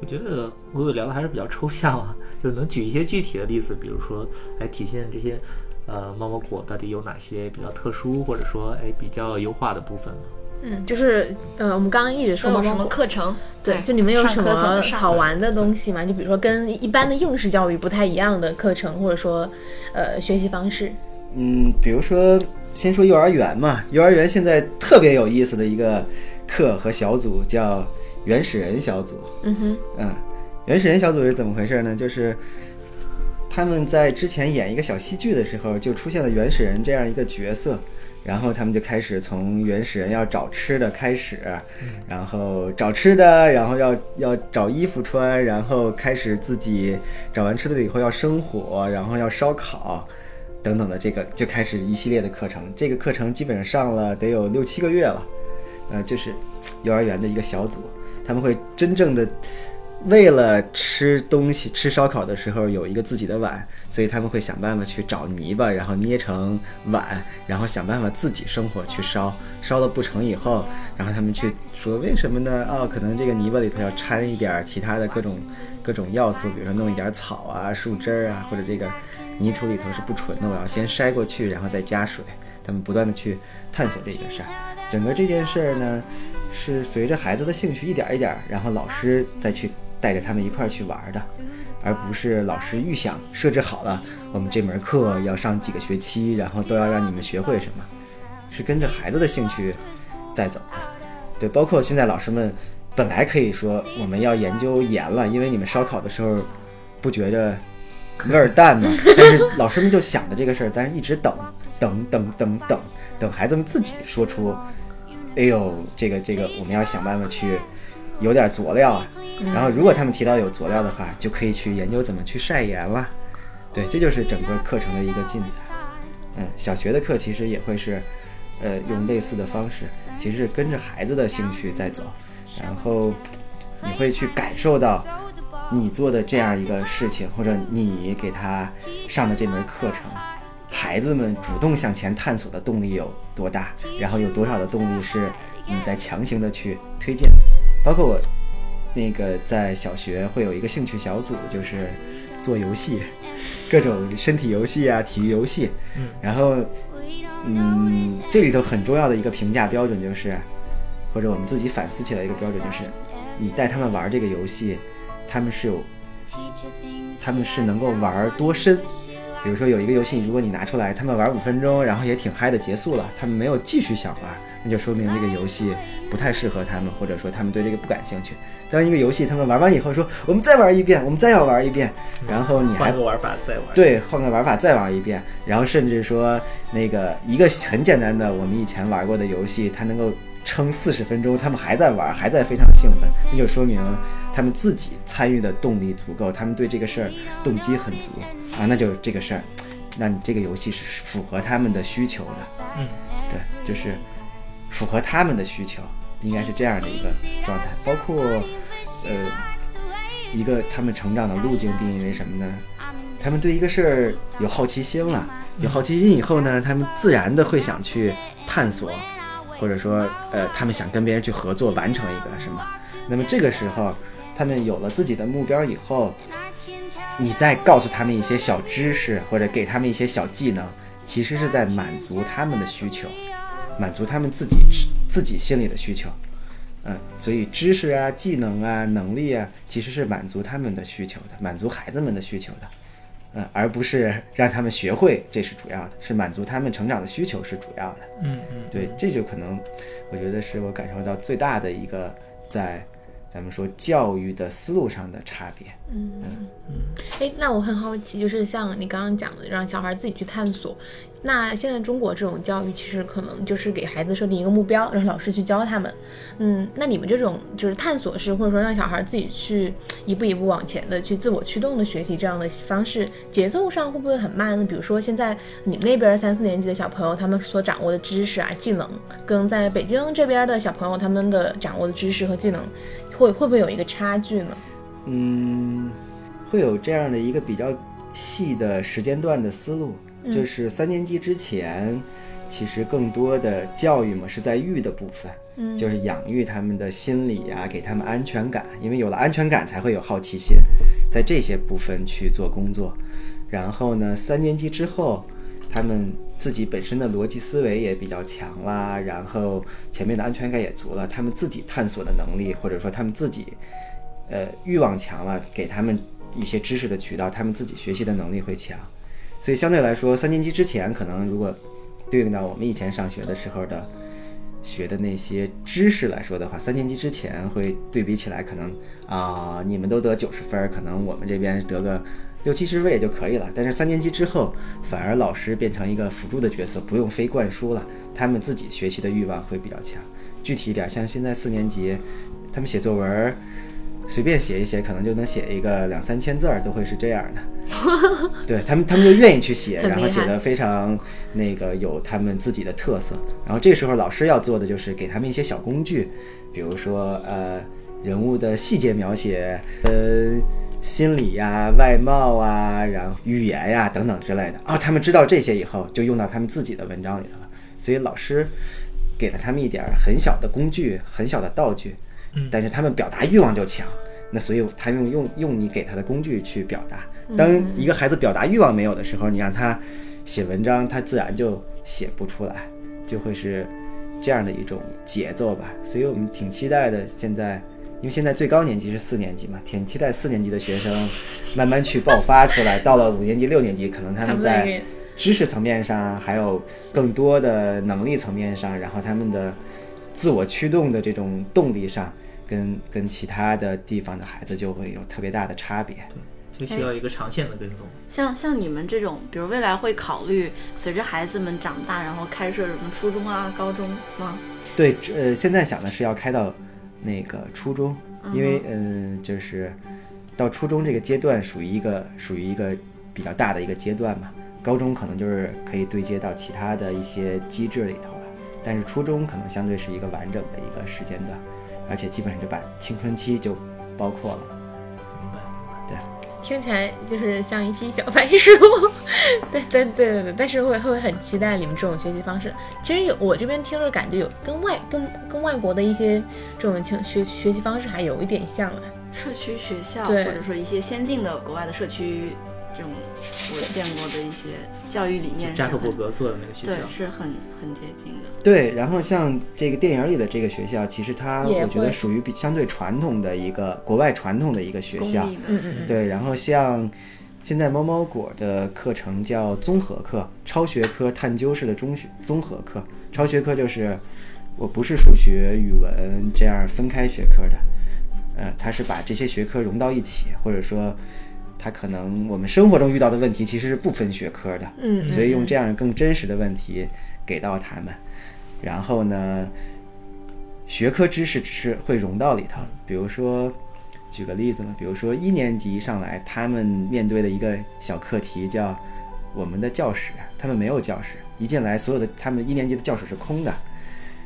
我觉得我有聊的还是比较抽象啊，就是能举一些具体的例子，比如说来体现这些呃猫猫果到底有哪些比较特殊，或者说哎比较优化的部分吗？嗯，就是呃，我们刚刚一直说都有什么课程？对，就你们有什么好玩的东西吗？就比如说跟一般的应试教育不太一样的课程，或者说呃学习方式。嗯，比如说先说幼儿园嘛，幼儿园现在特别有意思的一个课和小组叫原始人小组。嗯哼，嗯，原始人小组是怎么回事呢？就是他们在之前演一个小戏剧的时候，就出现了原始人这样一个角色，然后他们就开始从原始人要找吃的开始，然后找吃的，然后要要找衣服穿，然后开始自己找完吃的以后要生火，然后要烧烤。等等的这个就开始一系列的课程，这个课程基本上上了得有六七个月了，呃，就是幼儿园的一个小组，他们会真正的为了吃东西、吃烧烤的时候有一个自己的碗，所以他们会想办法去找泥巴，然后捏成碗，然后想办法自己生火去烧。烧了不成以后，然后他们去说为什么呢？哦，可能这个泥巴里头要掺一点其他的各种各种要素，比如说弄一点草啊、树枝儿啊，或者这个泥土里头是不纯的，我要先筛过去，然后再加水。他们不断的去探索这个事儿。整个这件事儿呢，是随着孩子的兴趣一点儿一点儿，然后老师再去带着他们一块儿去玩儿的，而不是老师预想设置好了，我们这门课要上几个学期，然后都要让你们学会什么，是跟着孩子的兴趣在走的。对，包括现在老师们本来可以说我们要研究盐了，因为你们烧烤的时候不觉着味儿淡吗？但是老师们就想的这个事儿，但是一直等，等等等等等孩子们自己说出，哎呦，这个这个我们要想办法去有点佐料啊。然后如果他们提到有佐料的话，就可以去研究怎么去晒盐了。对，这就是整个课程的一个进展。嗯，小学的课其实也会是，呃，用类似的方式，其实是跟着孩子的兴趣在走，然后你会去感受到你做的这样一个事情，或者你给他上的这门课程，孩子们主动向前探索的动力有多大，然后有多少的动力是你在强行的去推荐，包括我那个在小学会有一个兴趣小组，就是做游戏，各种身体游戏啊、体育游戏，嗯，然后嗯，这里头很重要的一个评价标准就是，或者我们自己反思起来一个标准就是，你带他们玩这个游戏，他们是有，他们是能够玩多深。比如说有一个游戏，如果你拿出来，他们玩五分钟，然后也挺嗨的结束了，他们没有继续想玩，那就说明这个游戏不太适合他们，或者说他们对这个不感兴趣。当一个游戏他们玩完以后说，我们再玩一遍，我们再要玩一遍，然后你还换个玩法再玩。对，换个玩法再玩一遍，然后甚至说那个一个很简单的我们以前玩过的游戏，它能够撑四十分钟，他们还在玩，还在非常兴奋，那就说明他们自己参与的动力足够，他们对这个事儿动机很足。啊，那就这个事儿，那你这个游戏是符合他们的需求的，嗯，对，就是符合他们的需求，应该是这样的一个状态，包括呃一个他们成长的路径定义为什么呢？他们对一个事儿有好奇心了，有好奇心以后呢，他们自然的会想去探索，或者说呃他们想跟别人去合作完成一个什么，那么这个时候他们有了自己的目标以后，你再告诉他们一些小知识或者给他们一些小技能，其实是在满足他们的需求，满足他们自己自己心里的需求。嗯，所以知识啊、技能啊、能力啊，其实是满足他们的需求的，满足孩子们的需求的。嗯，而不是让他们学会，这是主要的，是满足他们成长的需求是主要的。嗯嗯，对，这就可能，我觉得是我感受到最大的一个在咱们说教育的思路上的差别。嗯嗯哎，那我很好奇，就是像你刚刚讲的，让小孩自己去探索。那现在中国这种教育，其实可能就是给孩子设定一个目标，让老师去教他们。嗯，那你们这种就是探索式，或者说让小孩自己去一步一步往前的去自我驱动的学习这样的方式，节奏上会不会很慢呢？比如说现在你们那边三四年级的小朋友，他们所掌握的知识啊、技能，跟在北京这边的小朋友他们的掌握的知识和技能，会会不会有一个差距呢？嗯，会有这样的一个比较细的时间段的思路，就是三年级之前，其实更多的教育嘛是在育的部分，嗯就是养育他们的心理呀、给他们安全感，因为有了安全感才会有好奇心，在这些部分去做工作。然后呢，三年级之后，他们自己本身的逻辑思维也比较强啦，然后前面的安全感也足了，他们自己探索的能力，或者说他们自己，呃，欲望强了，给他们一些知识的渠道，他们自己学习的能力会强。所以相对来说，三年级之前可能如果对应到我们以前上学的时候的学的那些知识来说的话，三年级之前会对比起来，可能啊、你们都得九十分，可能我们这边得个六七十位也就可以了。但是三年级之后，反而老师变成一个辅助的角色，不用非灌输了，他们自己学习的欲望会比较强。具体一点，像现在四年级，他们写作文儿，随便写一写，可能就能写一个两三千字儿，都会是这样的。对他们，他们就愿意去写，然后写的非常那个有他们自己的特色。然后这时候老师要做的就是给他们一些小工具，比如说呃人物的细节描写，呃心理呀、外貌啊，然后语言呀等等之类的。哦，他们知道这些以后，就用到他们自己的文章里头了。所以老师给了他们一点儿很小的工具、很小的道具，但是他们表达欲望就强。那所以他用用用你给他的工具去表达。当一个孩子表达欲望没有的时候，你让他写文章，他自然就写不出来，就会是这样的一种节奏吧。所以我们挺期待的。现在，因为现在最高年级是四年级嘛，挺期待四年级的学生慢慢去爆发出来。到了五年级、六年级，可能他们在知识层面上，还有更多的能力层面上，然后他们的自我驱动的这种动力上，跟跟其他的地方的孩子就会有特别大的差别。就需要一个长线的跟踪。像像你们这种，比如未来会考虑随着孩子们长大，然后开设什么初中啊、高中吗？对，呃，现在想的是要开到那个初中，因为嗯、呃就是到初中这个阶段属于一个属于一个比较大的一个阶段嘛。高中可能就是可以对接到其他的一些机制里头了，但是初中可能相对是一个完整的一个时间段，而且基本上就把青春期就包括了。听起来就是像一匹小白鼠，对对对对对，但是会会很期待你们这种学习方式。其实有我这边听着感觉有跟外跟跟外国的一些这种情学学习方式还有一点像啊。社区学校，对或者说一些先进的国外的社区，这种我见过的一些教育理念是扎克伯格做的那个学校。对校，是很很接近的。对，然后像这个电影里的这个学校，其实它我觉得属于比相对传统的一个国外传统的一个学校。公立的，嗯嗯。嗯，对，然后像现在猫猫果的课程叫综合课，超学科探究式的中学综合课。超学科就是我不是数学、语文这样分开学科的，呃，它是把这些学科融到一起，或者说它可能我们生活中遇到的问题其实是不分学科的，嗯嗯所以用这样更真实的问题给到他们，然后呢，学科知识只是会融到里头，比如说。举个例子嘛，比如说一年级上来，他们面对的一个小课题叫我们的教室，他们没有教室，一进来所有的他们一年级的教室是空的，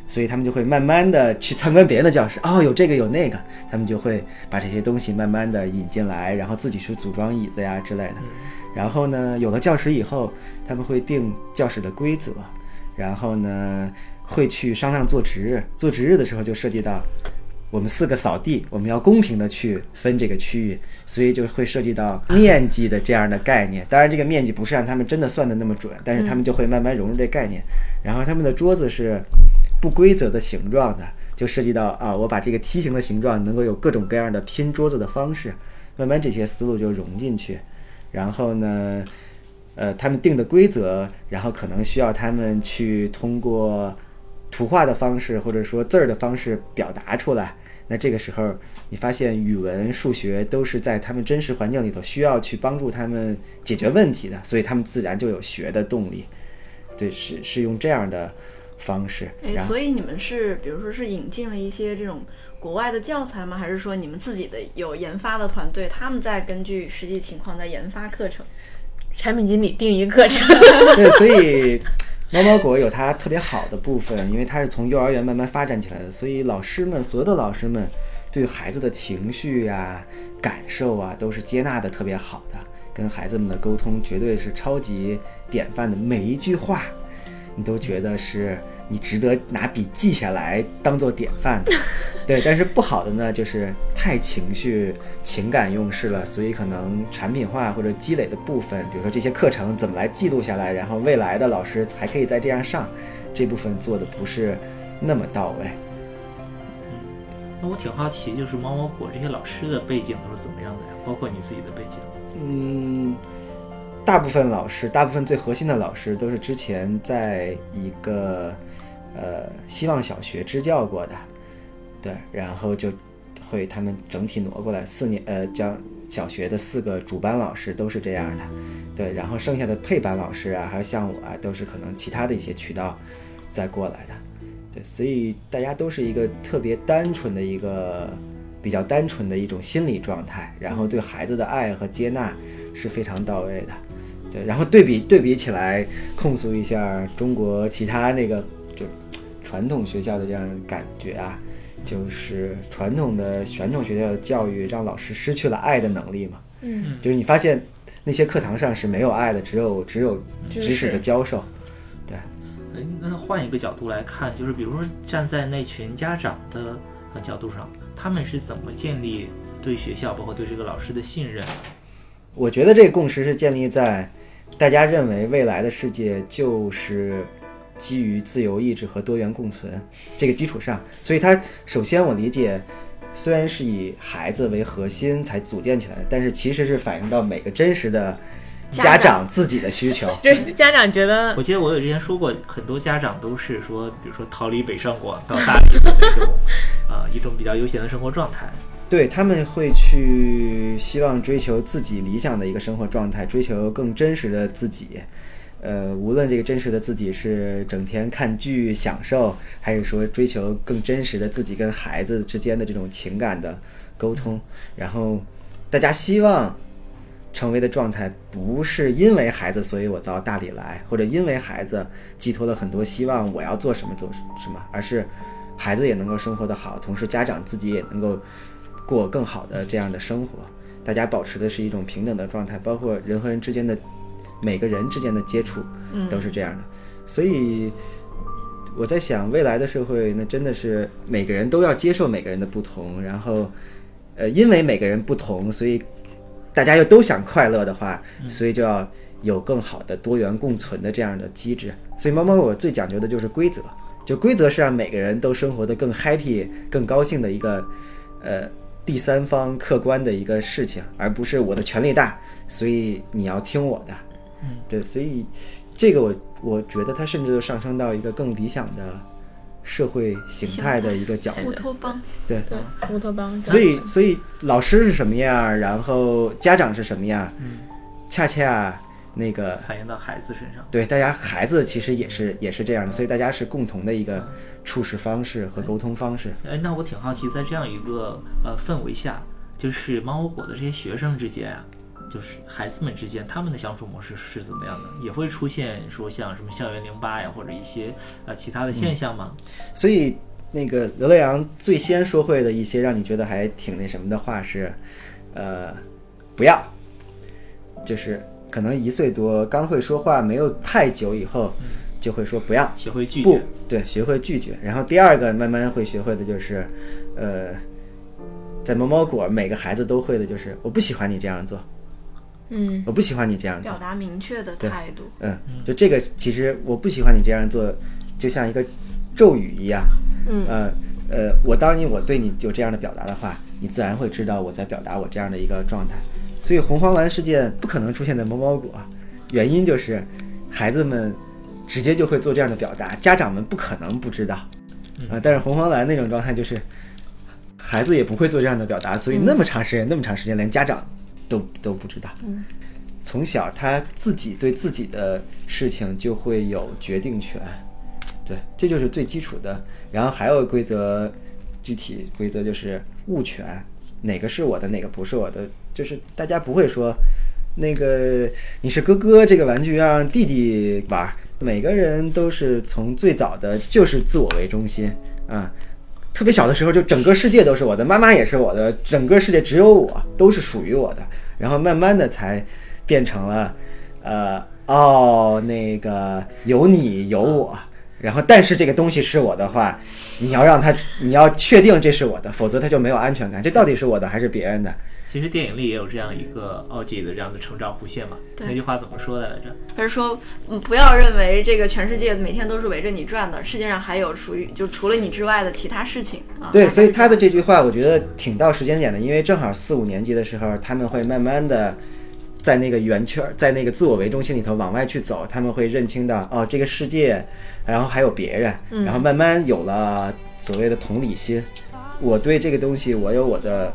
所以他们就会慢慢的去参观别人的教室，哦，有这个有那个，他们就会把这些东西慢慢的引进来，然后自己去组装椅子呀之类的。然后呢，有了教室以后，他们会定教室的规则，然后呢会去商量做值日，做值日的时候就涉及到。我们四个扫地，我们要公平的去分这个区域，所以就会涉及到面积的这样的概念。当然，这个面积不是让他们真的算的那么准，但是他们就会慢慢融入这概念。然后他们的桌子是不规则的形状的，就涉及到啊，我把这个梯形的形状能够有各种各样的拼桌子的方式，慢慢这些思路就融进去。然后呢，呃，他们定的规则，然后可能需要他们去通过图画的方式或者说字儿的方式表达出来。那这个时候，你发现语文、数学都是在他们真实环境里头需要去帮助他们解决问题的，所以他们自然就有学的动力。对，是是用这样的方式。哎，所以你们是比如说是引进了一些这种国外的教材吗？还是说你们自己的有研发的团队，他们在根据实际情况在研发课程？产品经理定一个课程，对，所以猫猫狗有它特别好的部分，因为它是从幼儿园慢慢发展起来的，所以老师们所有的老师们对孩子的情绪啊、感受啊，都是接纳的特别好的，跟孩子们的沟通绝对是超级典范的，每一句话你都觉得是你值得拿笔记下来当做典范的。对，但是不好的呢，就是太情绪、情感用事了，所以可能产品化或者积累的部分，比如说这些课程怎么来记录下来，然后未来的老师还可以再这样上，这部分做的不是那么到位。那我挺好奇，就是猫猫果这些老师的背景都是怎么样的呀？包括你自己的背景。嗯，大部分老师，大部分最核心的老师都是之前在一个呃希望小学支教过的，对，然后就会他们整体挪过来，四年呃将小学的四个主班老师都是这样的，对，然后剩下的配班老师啊，还有像我啊，都是可能其他的一些渠道再过来的，对，所以大家都是一个特别单纯的一个比较单纯的一种心理状态，然后对孩子的爱和接纳是非常到位的。对，然后对比对比起来，控诉一下中国其他那个就传统学校的这样的感觉啊，就是传统的传统学校的教育让老师失去了爱的能力嘛。嗯，就是你发现那些课堂上是没有爱的，只有只有知知识的教授。对，哎那换一个角度来看，就是比如说站在那群家长的呃角度上，他们是怎么建立对学校，包括对这个老师的信任？我觉得这个共识是建立在大家认为未来的世界就是基于自由意志和多元共存这个基础上，所以它首先我理解，虽然是以孩子为核心才组建起来的，但是其实是反映到每个真实的家家长长自己的需求。就是家长觉得我记得我有之前说过，很多家长都是说，比如说逃离北上广到大理的那种，啊、一种比较悠闲的生活状态。对他们会去希望追求自己理想的一个生活状态，追求更真实的自己。呃，无论这个真实的自己是整天看剧享受，还是说追求更真实的自己跟孩子之间的这种情感的沟通，然后大家希望成为的状态，不是因为孩子所以我到大理来，或者因为孩子寄托了很多希望我要做什么做什么，而是孩子也能够生活得好，同时家长自己也能够过更好的这样的生活。大家保持的是一种平等的状态，包括人和人之间的每个人之间的接触，都是这样的。所以我在想，未来的社会，那真的是每个人都要接受每个人的不同，然后，呃，因为每个人不同，所以大家又都想快乐的话，所以就要有更好的多元共存的这样的机制。所以猫猫我最讲究的就是规则，就规则是让每个人都生活得更 happy、更高兴的一个呃第三方客观的一个事情，而不是我的权力大，所以你要听我的。嗯，对，所以这个我我觉得它甚至就上升到一个更理想的社会形态的一个角度。乌托邦，对，对乌托邦，所以所以老师是什么样，然后家长是什么样，嗯，恰恰那个反映到孩子身上。对大家孩子其实也是也是这样的，所以大家是共同的一个处事方式和沟通方式。哎，那我挺好奇，在这样一个呃氛围下，就是猫窝果的这些学生之间啊，就是孩子们之间，他们的相处模式是怎么样的？也会出现说像什么校园零八呀，或者一些呃其他的现象吗？所以那个刘乐阳最先说会的一些让你觉得还挺那什么的话是，呃，不要，就是可能一岁多刚会说话没有太久以后，就会说不要，学会拒绝不。对，学会拒绝。然后第二个慢慢会学会的就是，呃，在某某果每个孩子都会的就是我不喜欢你这样做，嗯我不喜欢你这样做表。达明确的态度。嗯，就这个其实我不喜欢你这样做，就像一个咒语一样。嗯呃呃，我当你我对你有这样的表达的话，你自然会知道我在表达我这样的一个状态。所以红黄蓝事件不可能出现在某某果，原因就是孩子们直接就会做这样的表达，家长们不可能不知道。啊、但是红黄蓝那种状态就是孩子也不会做这样的表达，所以那么长时间，那么长时间连家长都都不知道。嗯从小他自己对自己的事情就会有决定权，对，这就是最基础的。然后还有规则，具体规则就是物权，哪个是我的，哪个不是我的，就是大家不会说那个你是哥哥，这个玩具让弟弟玩儿。每个人都是从最早的就是自我为中心啊。特别小的时候，就整个世界都是我的，妈妈也是我的，整个世界只有我，都是属于我的。然后慢慢的才变成了，呃，哦，那个有你有我，然后但是这个东西是我的话，你要让他，你要确定这是我的，否则他就没有安全感。这到底是我的还是别人的？其实电影里也有这样一个奥吉的这样的成长弧线嘛。对那句话怎么说的来着？他是说，嗯，不要认为这个全世界每天都是围着你转的，世界上还有属于就除了你之外的其他事情啊。对，所以他的这句话，我觉得挺到时间点的，因为正好四五年级的时候，他们会慢慢的在那个圆圈儿，在那个自我为中心里头往外去走，他们会认清到哦，这个世界，然后还有别人，然后慢慢有了所谓的同理心。我对这个东西，我有我的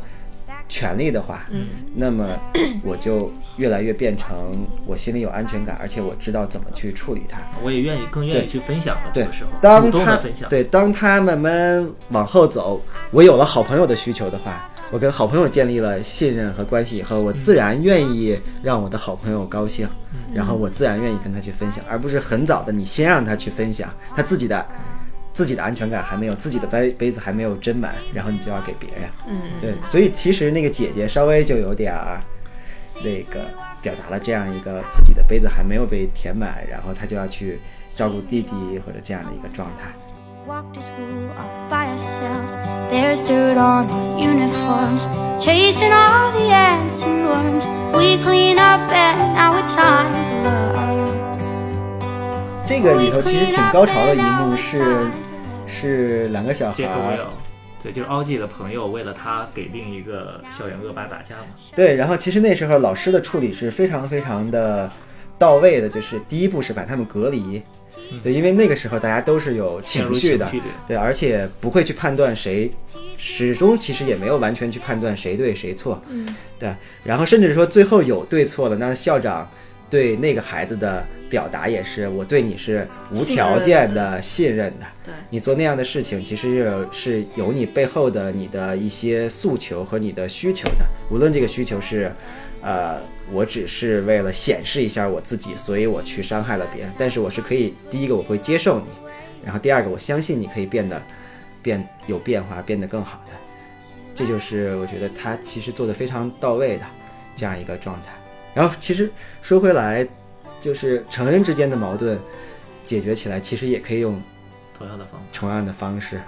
权利的话，嗯，那么我就越来越变成我心里有安全感，而且我知道怎么去处理它。我也愿意更愿意去分享了。对时候，当他分享。对当他慢慢往后走，我有了好朋友的需求的话，我跟好朋友建立了信任和关系以后，我自然愿意让我的好朋友高兴，然后我自然愿意跟他去分享，而不是很早的你先让他去分享，他自己的自己的安全感还没有，自己的杯杯子还没有斟满，然后你就要给别人。嗯，对，所以其实那个姐姐稍微就有点儿那个表达了这样一个自己的杯子还没有被填满，然后她就要去照顾弟弟或者这样的一个状态。Walk to school all by ourselves. There's dirt on our uniforms, chasing all the ants and worms. We clean up and now it's time to love. 这个里头其实挺高潮的一幕是是两个小孩对，就是奥季的朋友为了他给另一个校园恶霸打架嘛。对，然后其实那时候老师的处理是非常非常的到位的，就是第一步是把他们隔离，对，因为那个时候大家都是有情绪的对，而且不会去判断谁，始终其实也没有完全去判断谁对谁错，嗯，对，然后甚至说最后有对错了，那校长对那个孩子的表达也是，我对你是无条件的信任的，对你做那样的事情，其实是是有你背后的你的一些诉求和你的需求的。无论这个需求是，呃，我只是为了显示一下我自己，所以我去伤害了别人。但是我是可以，第一个我会接受你，然后第二个我相信你可以变得变有变化，变得更好的。这就是我觉得他其实做的非常到位的这样一个状态。然后其实说回来，就是成人之间的矛盾解决起来，其实也可以用同样的方法，同样的方式。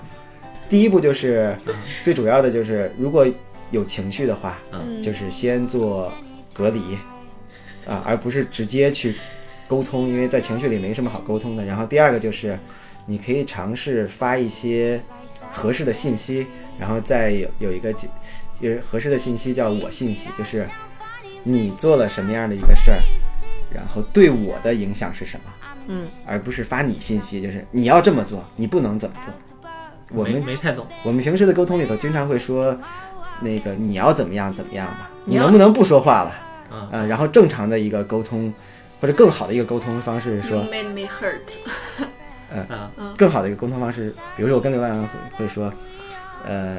第一步就是最主要的就是，如果有情绪的话，嗯就是先做隔离啊，而不是直接去沟通，因为在情绪里没什么好沟通的。然后第二个就是，你可以尝试发一些合适的信息，然后再有有一个解就是合适的信息叫我信息，就是你做了什么样的一个事儿，然后对我的影响是什么。嗯，而不是发你信息，就是你要这么做，你不能怎么做。我们没太懂。我们平时的沟通里头经常会说，那个你要怎么样怎么样吧，你能不能不说话了？嗯啊、然后正常的一个沟通，或者更好的一个沟通方式是说 You，made me hurt。嗯更好的一个沟通方式，比如说我跟刘洋会会说，呃，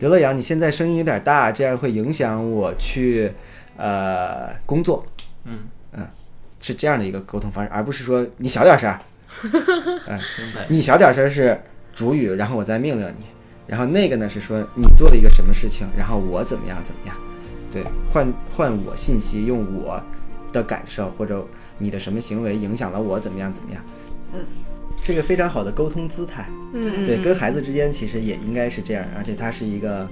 刘乐阳，你现在声音有点大，这样会影响我去呃工作，嗯嗯，是这样的一个沟通方式，而不是说你小点声儿，明白。你小点声是主语，然后我再命令你，然后那个呢是说你做了一个什么事情，然后我怎么样怎么样，对，换换我信息，用我的感受或者你的什么行为影响了我怎么样怎么样，嗯，是个非常好的沟通姿态，嗯，对，嗯跟孩子之间其实也应该是这样，而且它是一个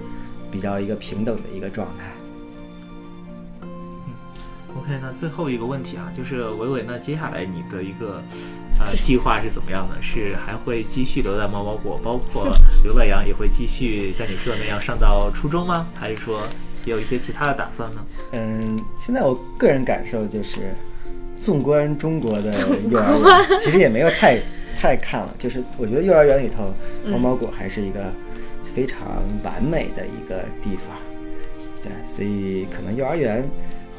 比较一个平等的一个状态。OK，那最后一个问题啊，就是伟伟，那接下来你的一个呃计划是怎么样的？是还会继续留在猫猫国，包括刘乐阳也会继续像你说的那样上到初中吗？还是说也有一些其他的打算呢？嗯，现在我个人感受就是，纵观中国的幼儿园，其实也没有太太看了。就是我觉得幼儿园里头，猫猫果还是一个非常完美的一个地方。对，所以可能幼儿园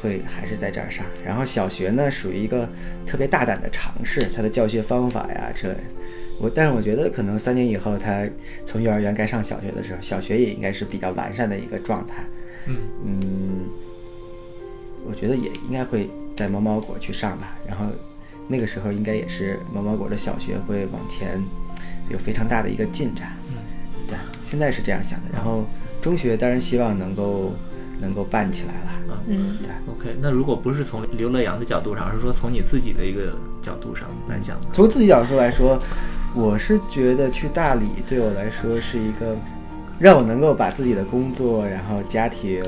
会还是在这儿上，然后小学呢属于一个特别大胆的尝试，它的教学方法呀这。我但是我觉得可能三年以后，他从幼儿园该上小学的时候，小学也应该是比较完善的一个状态。嗯嗯，我觉得也应该会在猫猫果去上吧。然后那个时候应该也是猫猫果的小学会往前有非常大的一个进展。对，现在是这样想的。然后中学当然希望能够能够办起来了。嗯对，OK，那如果不是从刘乐阳的角度上，而是说从你自己的一个角度上来讲？从自己角度来说，我是觉得去大理对我来说是一个让我能够把自己的工作，然后家庭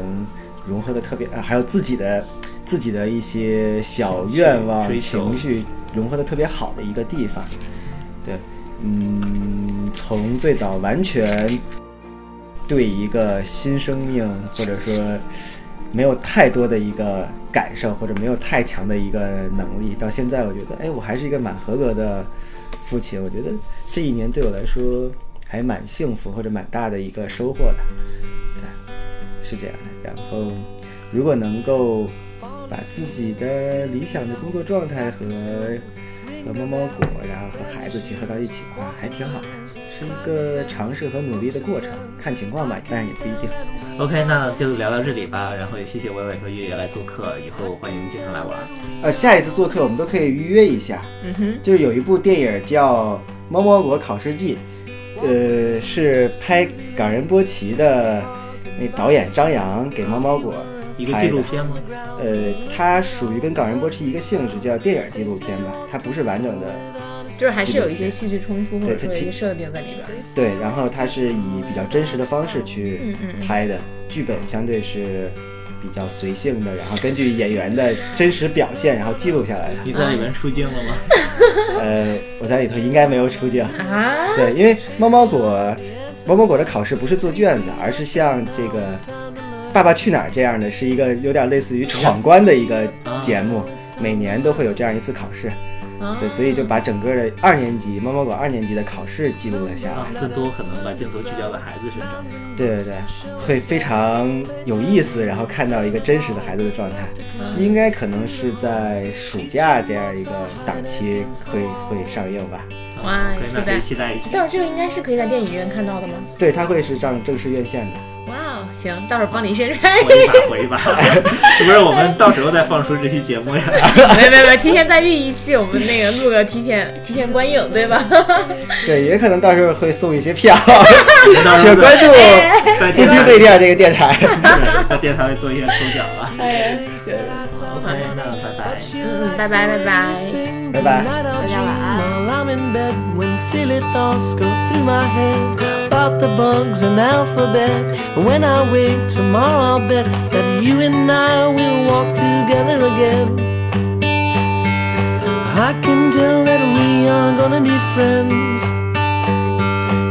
融合的特别，呃还有自己的自己的一些小愿望、情绪融合的特别好的一个地方。对，嗯，从最早完全对一个新生命，或者说没有太多的一个感受，或者没有太强的一个能力，到现在我觉得，哎，我还是一个蛮合格的父亲。我觉得这一年对我来说还蛮幸福，或者蛮大的一个收获的。对，是这样的。然后，如果能够把自己的理想的工作状态和和猫猫果，然后和孩子结合到一起的话，还挺好的，是一个尝试和努力的过程，看情况吧，但是也不一定。OK，那就聊到这里吧。然后也谢谢伟伟和月月来做客，以后欢迎经常来玩。呃，下一次做客我们都可以预约一下。嗯哼，就是有一部电影叫《猫猫果考试记》，呃，是拍冈仁波齐的那导演张扬给猫猫国一个。纪录片吗？呃，它属于跟港人波齐一个性质，叫电影纪录片吧，它不是完整的。就是还是有一些戏剧冲突或者对它其设定在里边儿。对，然后它是以比较真实的方式去嗯嗯嗯拍的，剧本相对是比较随性的，然后根据演员的真实表现，然后记录下来的。你在里面出镜了吗？呃，我在里头应该没有出镜。啊，对，因为猫猫果，猫猫果的考试不是做卷子，而是像这个《爸爸去哪儿》这样的，是一个有点类似于闯关的一个节目，每年都会有这样一次考试。啊对，所以就把整个的二年级猫猫狗二年级的考试记录了下啊来。，更多可能把镜头聚焦在孩子身上。对对对，会非常有意思，然后看到一个真实的孩子的状态，应该可能是在暑假这样一个档期会会上映吧。哇啊可以。期待一下。但是这个应该是可以在电影院看到的吗？对，它会是上正式院线的。哇哦，行，到时候帮你宣传。回一把，回一把，是不是我们到时候再放出这期节目呀？没没没，提前再预一期，我们那个录个提前提前观影，对吧？对，也可能到时候会送一些票，请关注夫妻电台里肺片这个电台。在电台里做一些抽奖吧。哎，OK，那拜拜。嗯嗯，拜拜拜拜。拜拜。大家晚安。about the bugs and alphabet. When I wake tomorrow, I'll bet that you and I will walk together again. I can tell that we are gonna be friends.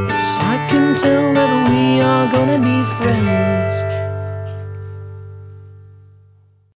Yes, I can tell that we are gonna be friends.